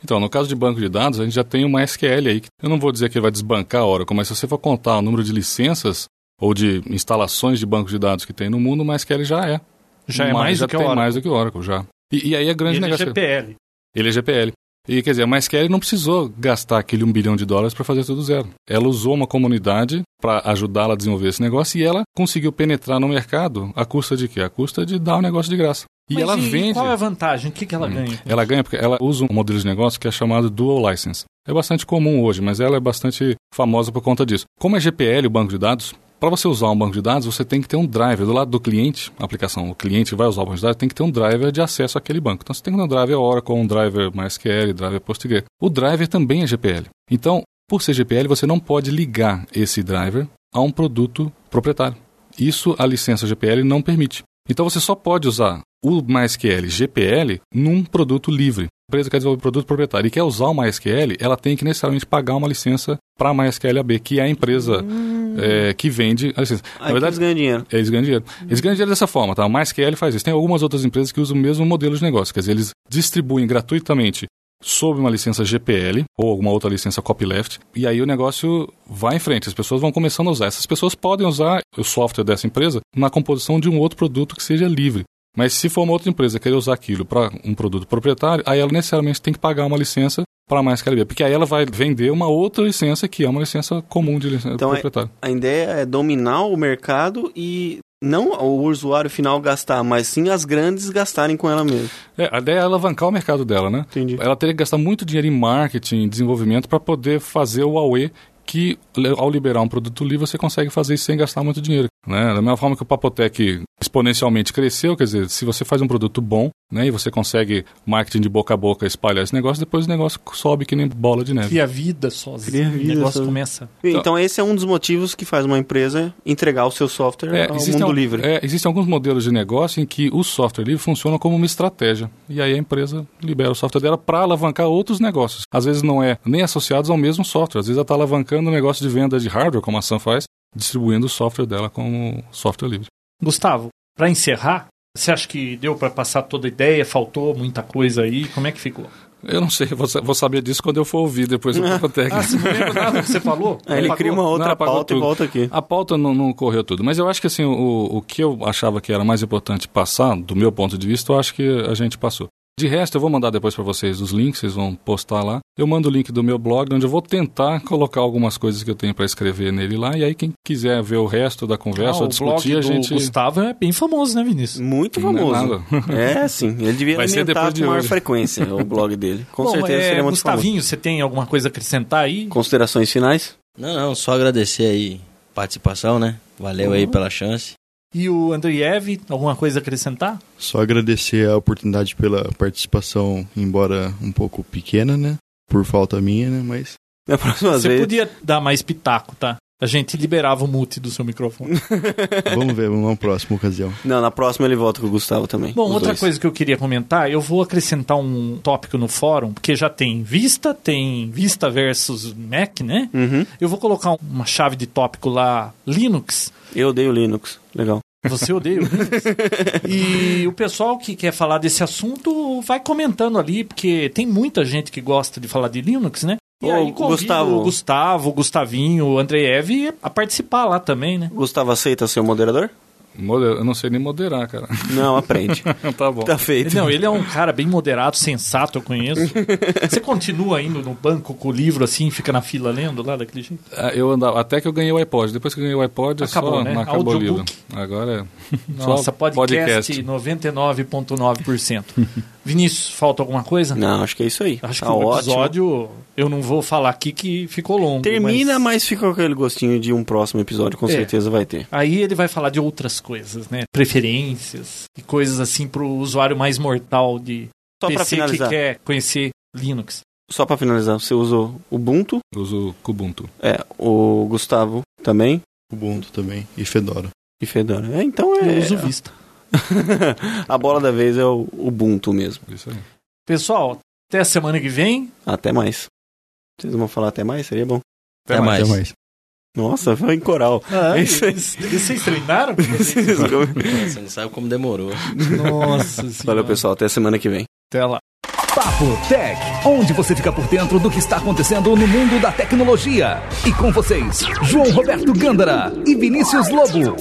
Então, no caso de banco de dados, a gente já tem uma SQL aí. Eu não vou dizer que ele vai desbancar a Oracle, mas se você for contar o número de licenças ou de instalações de banco de dados que tem no mundo, uma SQL já é. Já é mais já do que o tem Oracle. mais do que o Oracle, já. E, e aí a grande Ele é negócio... GPL. Ele é GPL. E quer dizer, a MySQL não precisou gastar aquele um bilhão de dólares para fazer tudo zero. Ela usou uma comunidade para ajudá-la a desenvolver esse negócio e ela conseguiu penetrar no mercado a custa de quê? A custa de dar o negócio de graça. E Mas ela vende. qual é a vantagem? O que, que ela ganha? Ela ganha porque ela usa um modelo de negócio que é chamado Dual License. É bastante comum hoje, mas ela é bastante famosa por conta disso. Como é GPL, o banco de dados, para você usar um banco de dados, você tem que ter um driver do lado do cliente, a aplicação, o cliente vai usar o banco de dados, tem que ter um driver de acesso àquele banco. Então você tem que ter um driver Oracle, um driver MySQL, driver PostgreSQL. O driver também é GPL. Então, por ser GPL, você não pode ligar esse driver a um produto proprietário. Isso a licença GPL não permite. Então você só pode usar o MySQL GPL num produto livre. A empresa quer desenvolver produto proprietário e quer usar o MySQL, ela tem que necessariamente pagar uma licença para a MySQL AB, que é a empresa é, que vende a licença. Aí que eles ganham dinheiro. Eles ganham dinheiro. Eles ganham dinheiro dessa forma, tá? A MySQL faz isso. Tem algumas outras empresas que usam o mesmo modelo de negócio, quer dizer, eles distribuem gratuitamente sob uma licença GPL ou alguma outra licença copyleft, e aí o negócio vai em frente, as pessoas vão começando a usar. Essas pessoas podem usar o software dessa empresa na composição de um outro produto que seja livre. Mas se for uma outra empresa querer usar aquilo para um produto proprietário, aí ela necessariamente tem que pagar uma licença para a MySQL, porque aí ela vai vender uma outra licença que é uma licença comum de licença Então, é- proprietária. A ideia é dominar o mercado e não o usuário final gastar, mas sim as grandes gastarem com ela mesma. É, a ideia é alavancar o mercado dela, né? Entendi. Ela teria que gastar muito dinheiro em marketing, em desenvolvimento, para poder fazer o AUE que, ao liberar um produto livre, você consegue fazer isso sem gastar muito dinheiro. Né? Da mesma forma que o Papotec exponencialmente cresceu, quer dizer, se você faz um produto bom né, e você consegue marketing de boca a boca espalhar esse negócio, depois o negócio sobe que nem bola de neve. Cria vida sozinho. Cria vida o negócio sozinho. começa. Então esse é um dos motivos que faz uma empresa entregar o seu software É, ao mundo al- livre. é, existem alguns modelos de negócio em que o software livre funciona como uma estratégia. E aí a empresa libera o software dela para alavancar outros negócios. Às vezes não é nem associados ao mesmo software. Às vezes ela está alavancando o negócio de venda de hardware, como a Sun faz, distribuindo o software dela como software livre. Gustavo, para encerrar, você acha que deu para passar toda a ideia? Faltou muita coisa aí? Como é que ficou? Eu não sei, vou, vou saber disso quando eu for ouvir depois do Papotec. Ah, você não lembra nada do que você falou? Aí ele Apagou? cria uma outra Não, pauta e tudo. volta aqui. A pauta não, não correu tudo, mas eu acho que assim, o, o que eu achava que era mais importante passar, do meu ponto de vista, eu acho que a gente passou. De resto, eu vou mandar depois para vocês os links, vocês vão postar lá. Eu mando o link do meu blog, onde eu vou tentar colocar algumas coisas que eu tenho para escrever nele lá. E aí, quem quiser ver o resto da conversa Ah, ou o blog discutir, a do gente. Gustavo é bem famoso, né, Vinícius? Muito Não é famoso. nada. É, sim. Ele devia Vai ser depois de com maior frequência o blog dele. Com Bom, certeza é, seria muito famoso. Gustavinho, você tem alguma coisa a acrescentar aí? Considerações finais? Não, não, só agradecer aí a participação, né? Valeu aí pela chance. E o Andriev, alguma coisa a acrescentar? Só agradecer a oportunidade pela participação, embora um pouco pequena, né? Por falta minha, né? Mas Da próxima Você vez. podia dar mais pitaco, tá? A gente liberava o mute do seu microfone. vamos ver, numa próxima ocasião. Não, na próxima ele volta com o Gustavo também. Bom, outra dois. coisa que eu queria comentar, eu vou acrescentar um tópico no fórum, porque já tem Vista, tem Vista versus Mac, né? Uhum. Eu vou colocar uma chave de tópico lá, Linux. Eu odeio Linux. Legal. Você odeia o Linux. E o pessoal que quer falar desse assunto vai comentando ali, porque tem muita gente que gosta de falar de Linux, né? E Ô, aí convido Gustavo. o Gustavo, o Gustavinho, o Andreev a participar lá também, né? Gustavo aceita ser o moderador? Moder- Eu não sei nem moderar, cara. Não, aprende. tá bom. tá feito. Não, ele é um cara bem moderado, sensato, eu conheço. Você continua indo no banco com o livro assim, fica na fila lendo lá daquele jeito? Ah, Eu andava, até que eu ganhei o iPod. Depois que eu ganhei o iPod, é Acabou, só né? não acabou o livro. Audiobook. Agora é Nossa, só podcast, 99,9%. Vinícius, falta alguma coisa? Não, acho que é isso aí. Acho tá que o ótimo. episódio, eu não vou falar aqui que ficou longo. Termina, mas... mas fica com aquele gostinho de um próximo episódio, com É. certeza vai ter. Aí ele vai falar de outras coisas, né? Preferências e coisas assim pro usuário mais mortal de Só pra PC que quer conhecer Linux. só pra finalizar, você usou Ubuntu, uso o Kubuntu. é, o Gustavo também Ubuntu também e Fedora. e Fedora. É, então é. Eu uso Vista. a bola da vez é o Ubuntu mesmo. Isso aí. Pessoal, até a semana que vem. Até mais. Vocês vão falar até mais? Seria bom. Até mais. Até mais. Nossa, foi em coral. Ah, É isso aí. Vocês treinaram? Você não sabe como demorou. Nossa senhora. Valeu, pessoal. Até semana que vem. Até lá. Papo Tech, onde você fica por dentro do que está acontecendo no mundo da tecnologia. E com vocês, João Roberto Gândara e Vinícius Lobo.